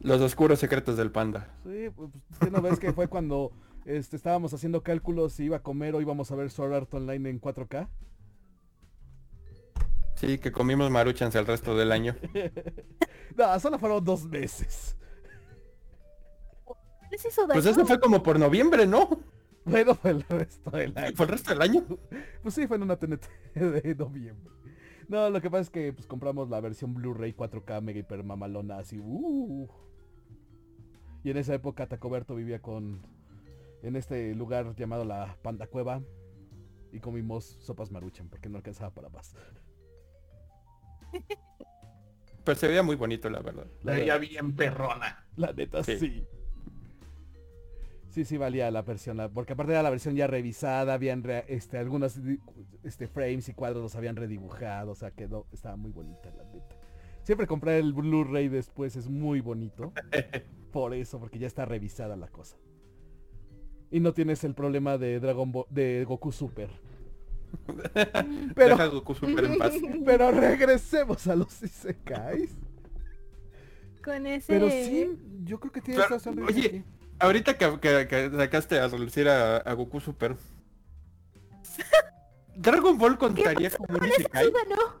Los oscuros secretos del panda. Sí, pues ¿qué no ves que fue cuando este, estábamos haciendo cálculos si iba a comer o íbamos a ver Sword Art Online en 4K? Sí, que comimos maruchans el resto del año. <laughs> No, solo fueron dos meses. ¿Les hizo Pues daño? eso fue como por noviembre, ¿no? Bueno, fue el resto del año. Fue el resto del año. Pues sí, fue en una TNT de noviembre. No, lo que pasa es que pues, compramos la versión Blu-ray 4K mega hiper mamalona así. uh. Y en esa época Tacoberto vivía con en este lugar llamado la Panda Cueva y comimos sopas maruchan porque no alcanzaba para más. <laughs> Pero se veía muy bonito, la verdad. La, veía bien perrona. la neta sí. Sí. Sí, sí valía la versión, la- porque aparte era la versión ya revisada, habían re- este, algunos este, frames y cuadros los habían redibujado, o sea, quedó, estaba muy bonita la neta. Siempre comprar el Blu-ray después es muy bonito, <laughs> por eso, porque ya está revisada la cosa. Y no tienes el problema de Dragon Ball, de Goku Super. <laughs> Pero, Deja Goku Super en paz. <laughs> pero regresemos a los Isekais. Con ese... Pero sí, yo creo que tienes Pero, razón. oye, Ricky. Ahorita que, que- que sacaste a relucir a, a Goku Super. ¿Dragon Ball contaría como un Isekai? Suba, no.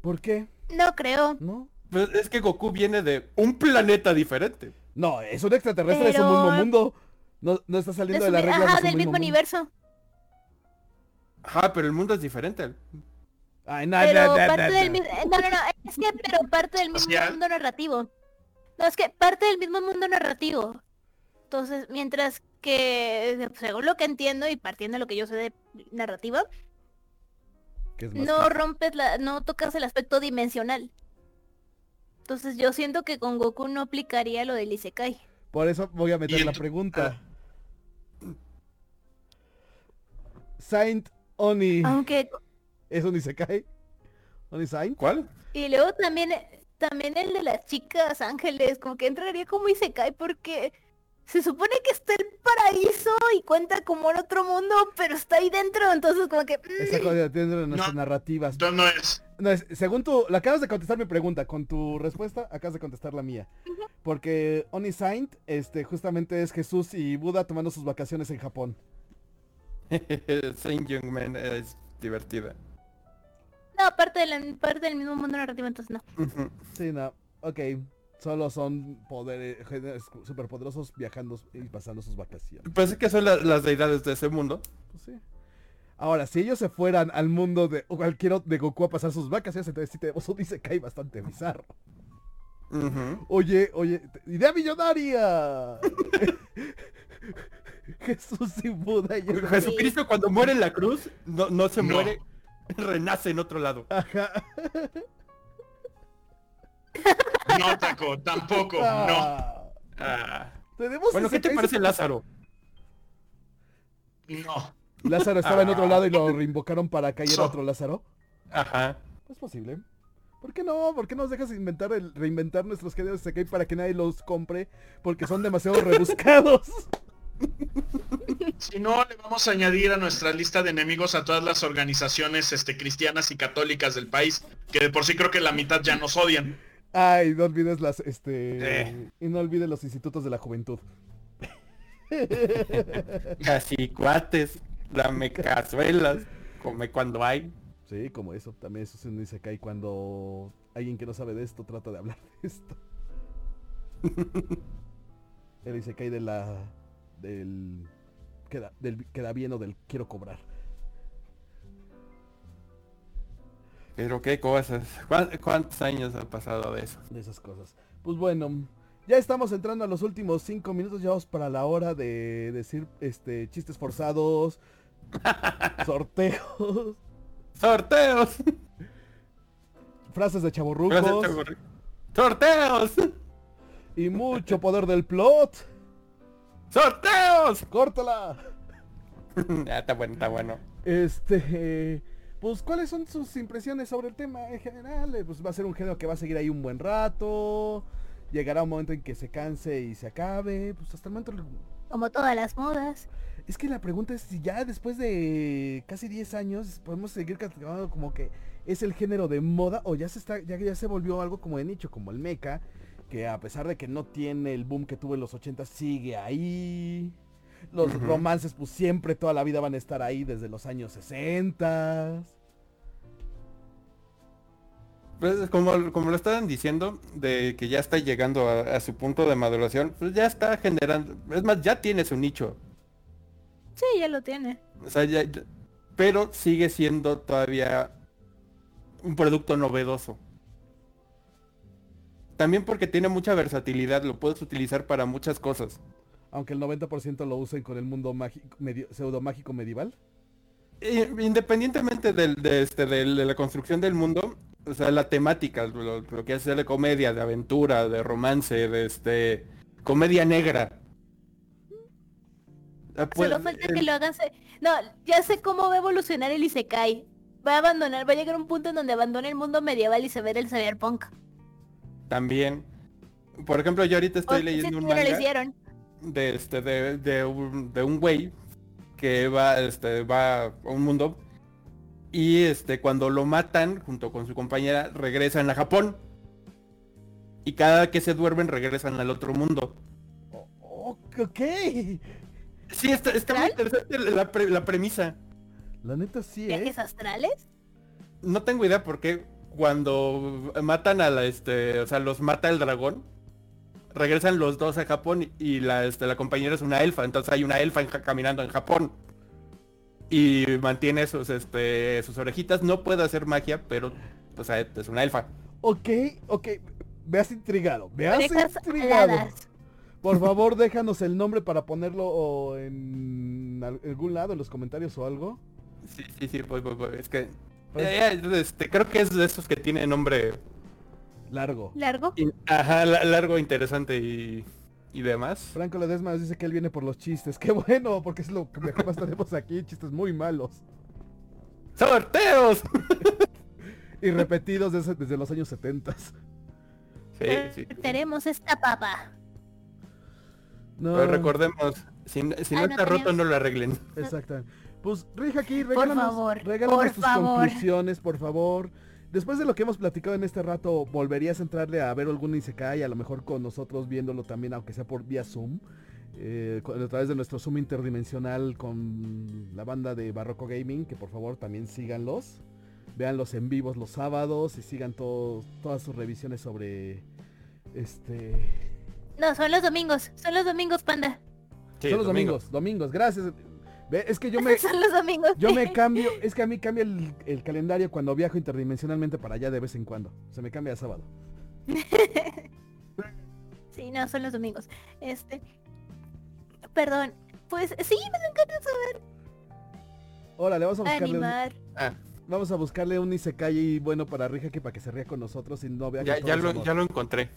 ¿Por qué? No creo. ¿No? Pues es que Goku viene de un planeta diferente. No, es un extraterrestre de su Pero- mismo mundo. No, no está De saliendo su de, la mi- regla Ajá, de su del mismo universo. Ajá, pero el mundo es diferente. Ay, no, Pero no, no, parte no, del no. mismo... No, no, no. Es que, pero parte del mismo mundo narrativo. No, es que parte del mismo mundo narrativo. Entonces, mientras que, según lo que entiendo y partiendo de lo que yo sé de narrativa, Que es más no rompes la, no tocas el aspecto dimensional. Entonces yo siento que con Goku no aplicaría lo del Isekai. Por eso voy a meter la pregunta. Saint Oni Aunque, es un Isekai. Oni Saint. ¿Cuál? y luego también, también el de las chicas ángeles, como que entraría como Isekai porque se supone que está el paraíso y cuenta como en otro mundo, pero está ahí dentro, entonces como que... mm, Esa cosa tiene nuestras No. narrativas. Entonces no es. No, es- según tú, le acabas de contestar mi pregunta, con tu respuesta acabas de contestar la mía. Porque Oni Saint, este, justamente es Jesús y Buda tomando sus vacaciones en Japón. <laughs> Saint Youngman es divertida. No, parte, de la, parte del mismo mundo narrativo, entonces no. Sí, no. Ok. Solo son poderes superpoderosos viajando y pasando sus vacaciones. Pues es que son la- las deidades de ese mundo. Pues sí. Ahora, si ellos se fueran al mundo de cualquier otro de Goku a pasar sus vacaciones, entonces sí tenemos un Isekai bastante bizarro. Ujú. Oye, oye, te- idea millonaria. <laughs> Jesús y Buda y el- Jesucristo cuando muere en la cruz, no, no se No. muere, renace en otro lado. Ajá. <laughs> No, Taco, tampoco. No. Ah, Ah. Tenemos Bueno, ¿qué te parece Lázaro? No. Lázaro estaba en otro lado y lo reinvocaron para que cayera So- otro Lázaro. Ajá. Es posible. ¿Por qué no? ¿Por qué nos dejas inventar el, reinventar nuestros géneros Isekai para que nadie los compre? Porque son demasiado <laughs> rebuscados. Si no, le vamos a añadir a nuestra lista de enemigos a todas las organizaciones este, cristianas y católicas del país, que de por sí creo que la mitad ya nos odian. Ay, no olvides las, este... Eh. Y no olvides los institutos de la juventud. <laughs> Casi cuates, dame cazuelas, come cuando hay. Sí, como eso. También eso se un Isekai cuando alguien que no sabe de esto trata de hablar de esto. <laughs> El Isekai de la... Del... Queda, del queda bien o del quiero cobrar. Pero qué cosas. ¿Cuán- ¿Cuántos años han pasado de eso? de esas cosas. Pues bueno, ya estamos entrando a los últimos cinco minutos, ya vamos para la hora de decir este chistes forzados, <laughs> sorteos, ¡Sorteos! frases de chaborrucos ¡Sorteos! y mucho poder del plot. ¡Sorteos! ¡Córtala! <laughs> Ah, está bueno, está bueno. Este, pues ¿cuáles son sus impresiones sobre el tema en general? Eh, Pues va a ser un género que va a seguir ahí un buen rato. Llegará un momento en que se canse y se acabe. Pues hasta el momento Como todas las modas. Es que la pregunta es si ya después de casi 10 años podemos seguir catalogando como que es el género de moda o ya se está ya, ya se volvió algo como de nicho, como el mecha, que a pesar de que no tiene el boom que tuvo en los 80 sigue ahí. Los romances pues siempre toda la vida van a estar ahí desde los años 60. Pues como, como lo estaban diciendo, de que ya está llegando a, a su punto de maduración, pues ya está generando, es más, ya tiene su nicho. Sí, ya lo tiene. O sea, ya- ya- pero sigue siendo todavía un producto novedoso. También porque tiene mucha versatilidad, lo puedes utilizar para muchas cosas. Aunque el 90% lo usen con el mundo mágico, medio, pseudo mágico medieval. I- Independientemente del- de, este, del- de la construcción del mundo, o sea, la temática, lo, lo que hace de comedia, de aventura, de romance, de este comedia negra. Ah, pues, Solo falta que lo hagan. se- No, ya sé cómo va a evolucionar el Isekai. Va a abandonar, va a llegar un punto en donde abandone el mundo medieval y se ve el cyberpunk. También. Por ejemplo, yo ahorita estoy O- leyendo sí, un ya lo manga hicieron. De este de, de un de un güey que va este va a un mundo y este cuando lo matan junto con su compañera regresan a Japón. Y cada que se duermen regresan al otro mundo. Oh, ok. Sí, está, está muy interesante la, pre- la premisa. La neta sí, ¿eh? ¿Viajes astrales? No tengo idea por qué cuando matan a la este, o sea, los mata el dragón, regresan los dos a Japón y la este, la compañera es una elfa, entonces hay una elfa en caminando en Japón. Y mantiene sus este sus orejitas, no puede hacer magia, pero o sea, es una elfa. Ok, ok. Me has intrigado. Me has Orejas intrigado. aladas. Por <laughs> favor, déjanos el nombre para ponerlo en al- algún lado, en los comentarios o algo. Sí, sí, sí, voy, voy, voy, es que Pues- eh, este, creo que es de esos que tiene nombre Largo. ¿Largo? ajá, la- largo, interesante y, y demás. Franco Ledesma nos dice que él viene por los chistes. <laughs> Qué bueno, porque es lo que mejor más tenemos aquí. Chistes muy malos. ¡Sorteos! <laughs> Y repetidos desde, desde los años 70. Sí, sí. Tenemos esta papa. No, Pero recordemos, si, si no Ah, no está roto no lo arreglen. Exacto. Pues Rija aquí, regálanos, favor, regálanos por tus favor. conclusiones, por favor. Después de lo que hemos platicado en este rato, ¿volverías a entrarle a ver algún Isekai? A lo mejor con nosotros viéndolo también, aunque sea por vía Zoom. eh, a través de nuestro Zoom interdimensional con la banda de Barroco Gaming, que por favor también síganlos. Véanlos en vivos los sábados y sigan todos, todas sus revisiones sobre este... No, son los domingos. Son los domingos, panda. Sí, Son los domingo. domingos, domingos, gracias. Es que yo me, Son los domingos. Yo me cambio, es que a mí cambia el, el calendario cuando viajo interdimensionalmente para allá de vez en cuando. Se me cambia a sábado. <laughs> Sí, no, son los domingos. Este. Perdón. Pues sí, me encanta saber Órale, vamos a buscarle un. Ah, vamos a buscarle un Isekai bueno para Rija que para que se ría con nosotros y no vea que ya, ya lo, ya lo encontré.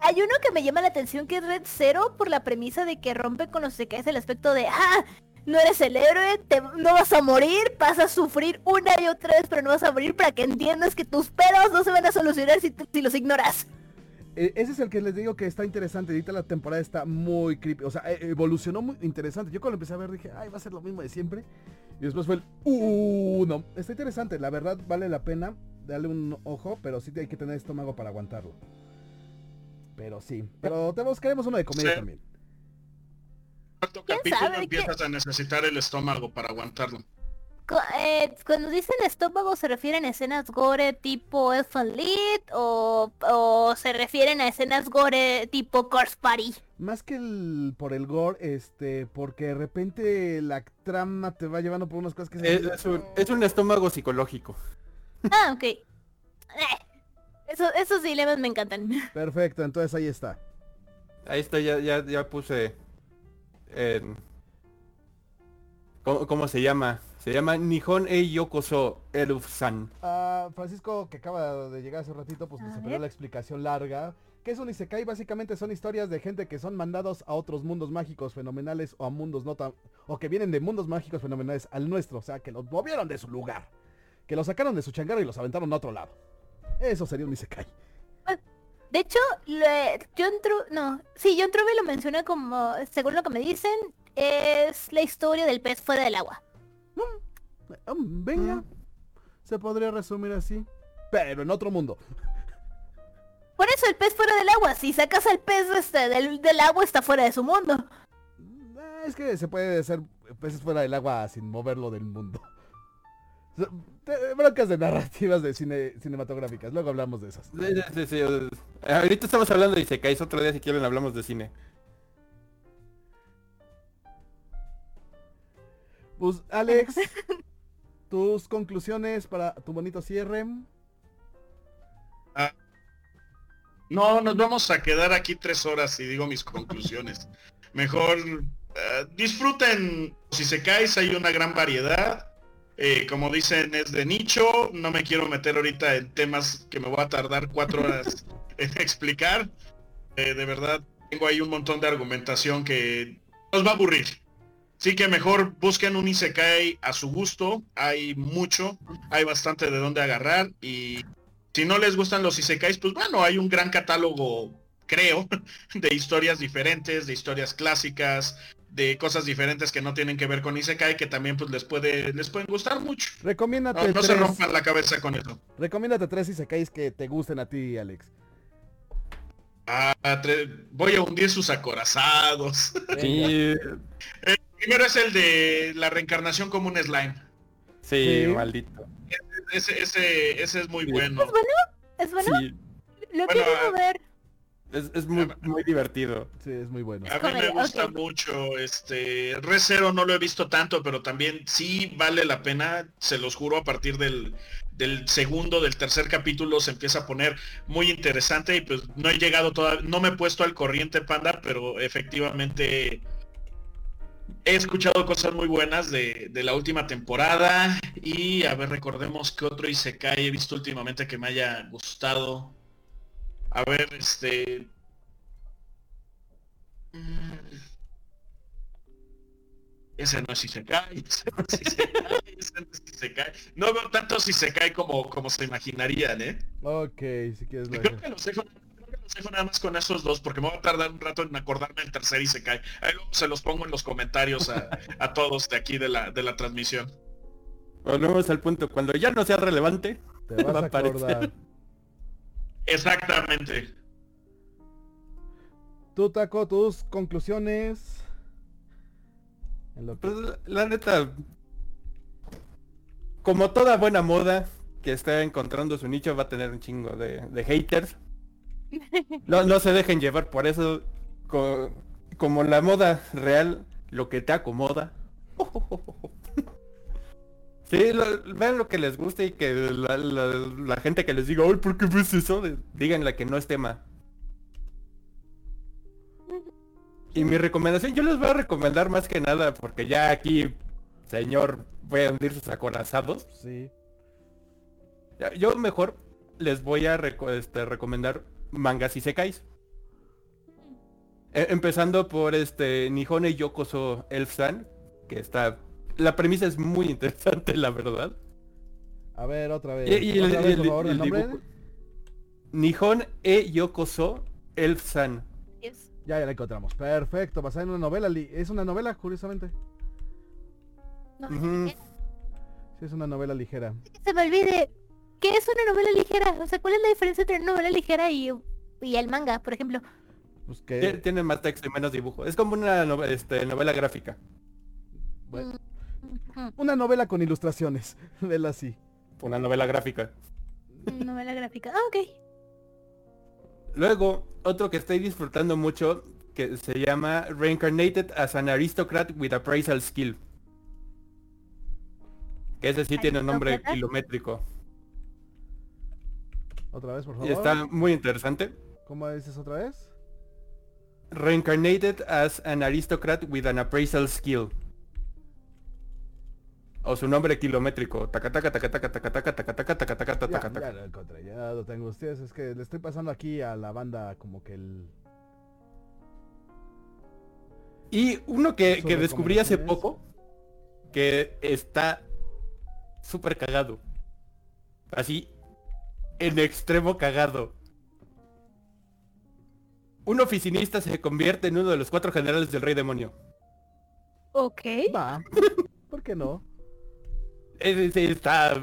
Hay uno que me llama la atención que es Red Zero por la premisa de que rompe con los caes el aspecto de ah, no eres el héroe, te- no vas a morir, vas a sufrir una y otra vez, pero no vas a morir para que entiendas que tus pedos no se van a solucionar si, los ignoras. Eh, ese es el que les digo que está interesante. Ahorita la temporada está muy creepy. O sea, eh, evolucionó muy interesante. Yo cuando empecé a ver dije, ay, va a ser lo mismo de siempre. Y después fue el, uh, no. Está interesante. La verdad vale la pena darle un ojo, pero sí hay que tener estómago para aguantarlo. Pero sí. Pero te buscaremos uno de comedia Sí. también. ¿Cuánto ¿Quién capítulo sabe qué? empiezas a necesitar el estómago para aguantarlo? Eh, cuando dicen estómago se refieren a escenas gore tipo Elfen Lied o, o se refieren a escenas gore tipo Corpse Party. Más que el, por el gore, este, porque de repente la trama te va llevando por unas cosas que Es, es un, es un estómago psicológico. Ah, ok. Eh, eso- esos dilemas me encantan. Perfecto, entonces ahí está. Ahí está, ya, ya, ya puse en... ¿Cómo, cómo se llama? Se llama Nihon e Yokoso Eruf-san. Ah, Francisco, que acaba de llegar hace ratito, pues nos la explicación larga. ¿Qué es un Isekai? Básicamente son historias de gente que son mandados a otros mundos mágicos fenomenales o a mundos no tan... o que vienen de mundos mágicos fenomenales al nuestro. O sea, que los movieron de su lugar. Que los sacaron de su changarro y los aventaron a otro lado. Eso sería un Isekai. De hecho, le- John Tru... No, sí, John Truby lo menciona como, según lo que me dicen, es la historia del pez fuera del agua. Ah, venga. Se podría resumir así. Pero en otro mundo. Por eso el pez fuera del agua, si sacas al pez este, del, del agua está fuera de su mundo. Es que se puede hacer peces fuera del agua sin moverlo del mundo. Broncas de narrativas de cine cinematográficas. Luego hablamos de esas. Sí, sí, sí, sí, Ahorita estamos hablando de Isekais, otro día si quieren hablamos de cine. Pues Alex, <laughs> tus conclusiones para tu bonito cierre. No, nos vamos a quedar aquí tres horas y digo mis conclusiones. Mejor eh, disfruten, si se caes hay una gran variedad. Eh, como dicen, es de nicho. No me quiero meter ahorita en temas que me voy a tardar cuatro horas <laughs> en explicar. Eh, de verdad, tengo ahí un montón de argumentación que nos va a aburrir. Sí que mejor busquen un Isekai a su gusto. Hay mucho, hay bastante de dónde agarrar. Y si no les gustan los Isekais, pues bueno, hay un gran catálogo, creo, <laughs> de historias diferentes, de historias clásicas, de cosas diferentes que no tienen que ver con Isekai, que también pues les puede, les pueden gustar mucho. Recomiéndate No, no se tres. rompan la cabeza con eso. Recomiéndate tres isekais que te gusten a ti, Alex. Ah, voy a hundir sus acorazados. Sí, <laughs> Primero es el de la reencarnación como un slime. sí, Sí. maldito. Ese, ese, ese es muy Sí. bueno. ¿Es bueno? Sí, Lo Bueno, quiero ah, ver. Es, es muy, muy divertido. Sí, es muy bueno. A mí me gusta mucho, este, Re Zero no lo he visto tanto, pero también sí vale la pena, se los juro, a partir del, del segundo, del tercer capítulo se empieza a poner muy interesante y pues no he llegado todavía, no me he puesto al corriente panda, pero efectivamente he escuchado cosas muy buenas de, de la última temporada y a ver, recordemos que otro Isekai he visto últimamente que me haya gustado. A ver, este... Ese no es si se cae, <laughs> ese no es si se cae, ese no es si se cae. No veo tanto si se cae como, como se imaginarían, ¿eh? Ok, si quieres lo Creo que los dejo, creo que los dejo nada más con esos dos, porque me va a tardar un rato en acordarme del tercer y se cae. Ahí luego se los pongo en los comentarios a, a todos de aquí de la, de la transmisión. Volvemos al punto. Cuando ya no sea relevante, Te vas va a <laughs> a aparecer. Exactamente. Tú, Taco, tus conclusiones. En lo que- Pues la neta, como toda buena moda que está encontrando su nicho, va a tener un chingo de, de haters. <laughs> No, no se dejen llevar por eso, co- como la moda real, lo que te acomoda. <laughs> Sí, lo- vean lo que les guste y que la, la- la gente que les diga, ay, ¿por qué ves eso? Díganle que no es tema. Y mi recomendación, yo les voy a recomendar más que nada, porque ya aquí, señor, voy a hundir sus acorazados. Sí. Yo mejor les voy a reco- este, recomendar mangas y sekais. E- empezando por este Nihone Yokoso Elf-san, que está... La premisa es muy interesante, la verdad. A ver, otra vez. Y, y el, otra y vez, el- por favor, y el el nombre. dibujo. Nihon e Yokoso Elf-san. Yes. Ya, ya la encontramos. Perfecto, basada en una novela. Es una novela, curiosamente. No. ¿qué? Sí, es una novela ligera. Que se me olvide. ¿Qué es una novela ligera? O sea, ¿cuál es la diferencia entre una novela ligera y, y el manga, por ejemplo? Pues que... Tiene más texto y menos dibujo. Es como una este, novela gráfica. bueno, Ujú. Una novela con ilustraciones. <laughs> Vela así. Una novela gráfica. Novela gráfica. Ah, ok. Luego, otro que estoy disfrutando mucho, que se llama Reincarnated as an Aristocrat with Appraisal Skill. Que ese sí tiene un nombre kilométrico. Otra vez, por Y favor. está muy interesante. ¿Cómo dices otra vez? Reincarnated as an Aristocrat with an Appraisal Skill. O su nombre kilométrico. Taca taca taca taca taca taca taca taca taca taca taca taca ya lo encontré, ya lo tengo. Ustedes es que le estoy pasando aquí a la banda como que el... Y uno que, que descubrí hace poco, que está súper cagado. Así, en extremo cagado. Un oficinista se convierte en uno de los cuatro generales del rey demonio. Ok. Va. ¿Por qué no? Está,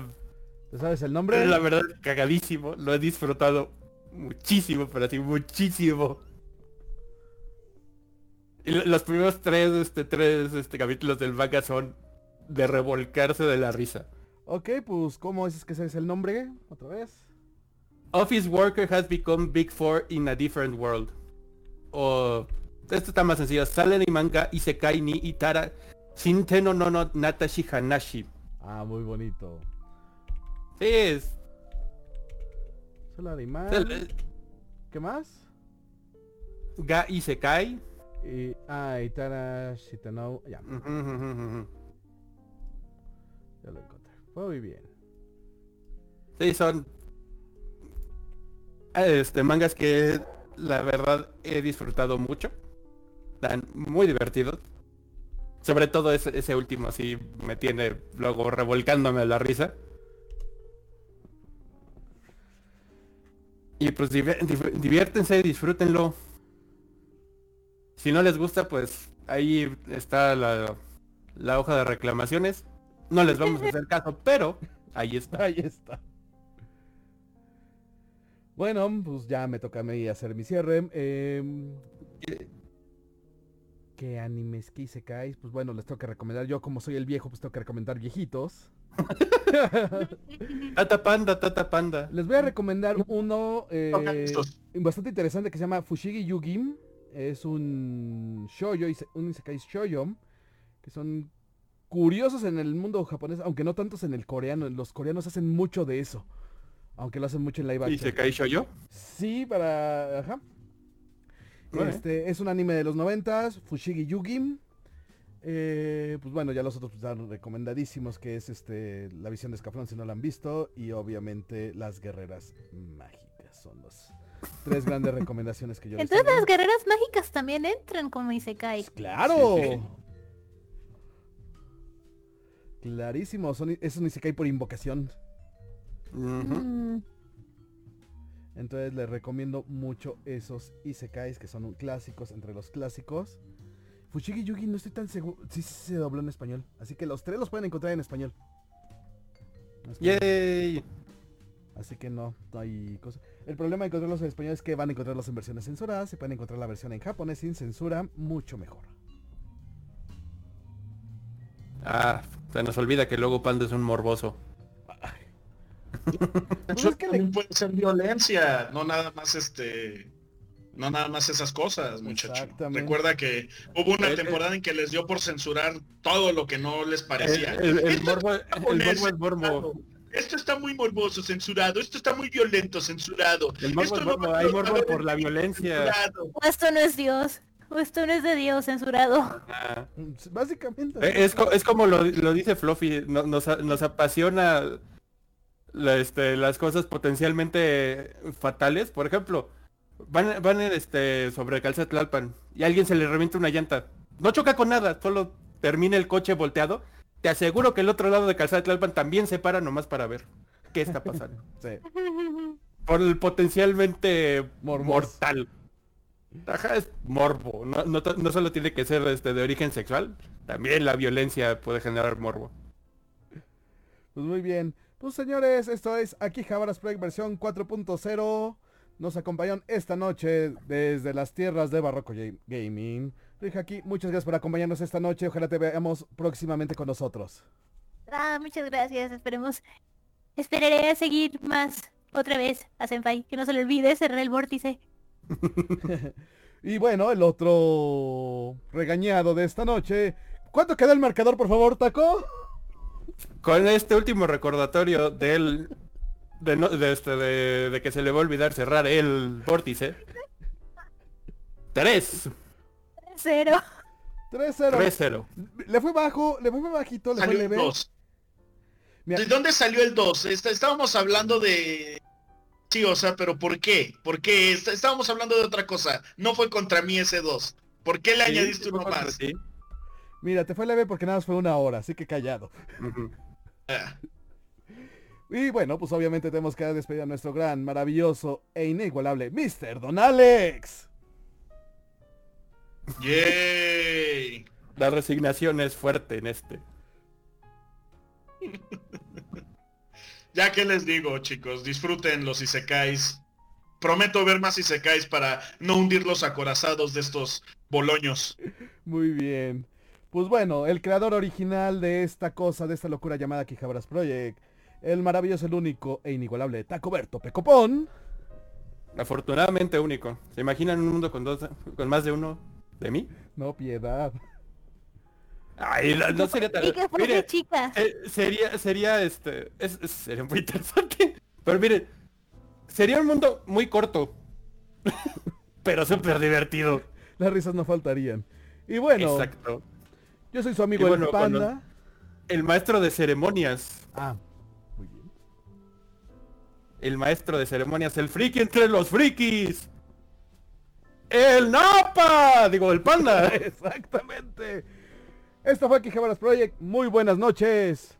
¿Te sabes el nombre? la verdad, cagadísimo. Lo he disfrutado muchísimo, pero así, muchísimo. Y lo- los primeros tres, este, tres este, capítulos del manga son de revolcarse de la risa. Ok, pues ¿cómo dices que ese es el nombre? Otra vez. Office worker has become Big Four in a different world. O esto está más sencillo. Salen y manga y se cae ni Itara Shinteno no no Natashi Hanashi. Ah, muy bonito. Sí, es. Solo animal. el- ¿Qué más? Ga Isekai. Y... Ah, Itara Shitano... Ya, Ujú, ujú, ujú. ya lo encontré. Muy bien. Sí, son este mangas que la verdad he disfrutado mucho. Están muy divertidos. Sobre todo ese, ese último así me tiene luego revolcándome a la risa. Y pues divi- div- diviértense, disfrútenlo. Si no les gusta, pues ahí está la, la hoja de reclamaciones. No les vamos a hacer caso, pero ahí está. Ahí está. Bueno, pues ya me toca a mí hacer mi cierre. Em, ¿Qué animes, qué isekais? Pues bueno, les tengo que recomendar. Yo como soy el viejo, pues tengo que recomendar viejitos. <laughs> Tata panda, tata panda. Les voy a recomendar uno eh, bastante interesante que se llama Fushigi Yugim. Es un ise- un isekai shoujo, que son curiosos en el mundo japonés, aunque no tantos en el coreano. Los coreanos hacen mucho de eso, aunque lo hacen mucho en live ¿Y action. se cae yo? Sí, para... Ajá. Este, es un anime de los noventas, Fushigi Yugim. Eh, pues bueno, ya los otros están recomendadísimos, que es este la visión de Escaflón si no la han visto, y obviamente las guerreras mágicas. Son las tres grandes <laughs> recomendaciones que yo les Entonces tengo. las guerreras mágicas también entran como Isekai. ¡Claro! Sí, sí. Clarísimo, son, es un Isekai por invocación. Mm, Entonces les recomiendo mucho esos Isekais que son clásicos entre los clásicos. Fushigi Yugi no estoy tan seguro. Sí, sí se dobló en español. Así que los tres los pueden encontrar en español. Yay. Así que no, no hay cosa. El problema de encontrarlos en español es que van a encontrarlos en versiones censuradas. Se pueden encontrar la versión en japonés sin censura, mucho mejor. Ah, se nos olvida que luego Panda es un morboso. <laughs> Pues Eso es que le- puede ser violencia, no nada más este, no nada más esas cosas, muchacho. Exactamente. Recuerda que hubo una El- temporada en que les dio por censurar todo lo que no les parecía. El, el- el morbo, es morbo. Esto está muy morboso, censurado. Esto está muy violento, censurado. El morbo Esto es no Hay morbo por la violencia. censurado. Esto no es Dios. Esto no es de Dios censurado. Ah. Básicamente. Eh, Es, es como lo, lo dice Fluffy, no- nos, nos apasiona la- este, las cosas potencialmente fatales. Por ejemplo, van, van este, sobre Calza Tlalpan y a alguien se le revienta una llanta. No choca con nada, solo termina el coche volteado. Te aseguro que el otro lado de Calzada Tlalpan también se para nomás para ver qué está pasando. <laughs> Sí. Por el potencialmente mortal. Ajá, es morbo. No, no, no solo tiene que ser este, de origen sexual, también la violencia puede generar morbo. Pues muy bien. Pues señores, esto es aquí Javaras Project versión 4.0. Nos acompañaron esta noche desde las tierras de Barroco Ga- Gaming. aquí muchas gracias por acompañarnos esta noche. Ojalá te veamos próximamente con nosotros. Ah, muchas gracias. Esperemos. Esperaré a seguir más otra vez a Senpai. Que no se le olvide cerrar el vórtice. <laughs> Y bueno, el otro regañado de esta noche. ¿Cuánto queda el marcador, por favor, Taco? Con este último recordatorio del de, no- de este, de, de que se le va a olvidar cerrar el vórtice. 3 Cero. 3-0. 3-0. Le fue bajo, le fue bajito, le fue Salió el leve. 2. Mira. ¿De dónde salió el 2? Estábamos hablando de... Sí, o sea, pero ¿por qué? ¿Por qué? Está- Estábamos hablando de otra cosa. No fue contra mí ese 2. ¿Por qué le añadiste uno más? Sí. Mira, te fue leve porque nada más fue una hora, así que callado. Ah, <laughs> Y bueno, pues obviamente tenemos que despedir a nuestro gran, maravilloso e inigualable Mr. Don Alex. ¡Yay! La resignación es fuerte en este. <laughs> Ya que les digo, chicos, disfruten los isekais. Prometo ver más isekais para no hundir los acorazados de estos boloños. Muy bien. Pues bueno, el creador original de esta cosa, de esta locura llamada Quijabras Project, el maravilloso, el único e inigualable Tacoberto Pecopón. Afortunadamente único. ¿Se imaginan un mundo con dos, con más de uno de mí? No, piedad. Ay, no, no sería tan... Y que fuese Mire, chicas. eh, sería, sería este... es- es- sería muy interesante. Pero mire, sería un mundo muy corto. <laughs> pero súper divertido. Las risas no faltarían. Y bueno, Exacto. Yo soy su amigo el cuando- Panda. El maestro de ceremonias. Ah, muy bien. El maestro de ceremonias, el friki entre los frikis. El Napa, digo, el panda. <laughs> Exactamente. Esto fue Quijabaras Project. Muy buenas noches.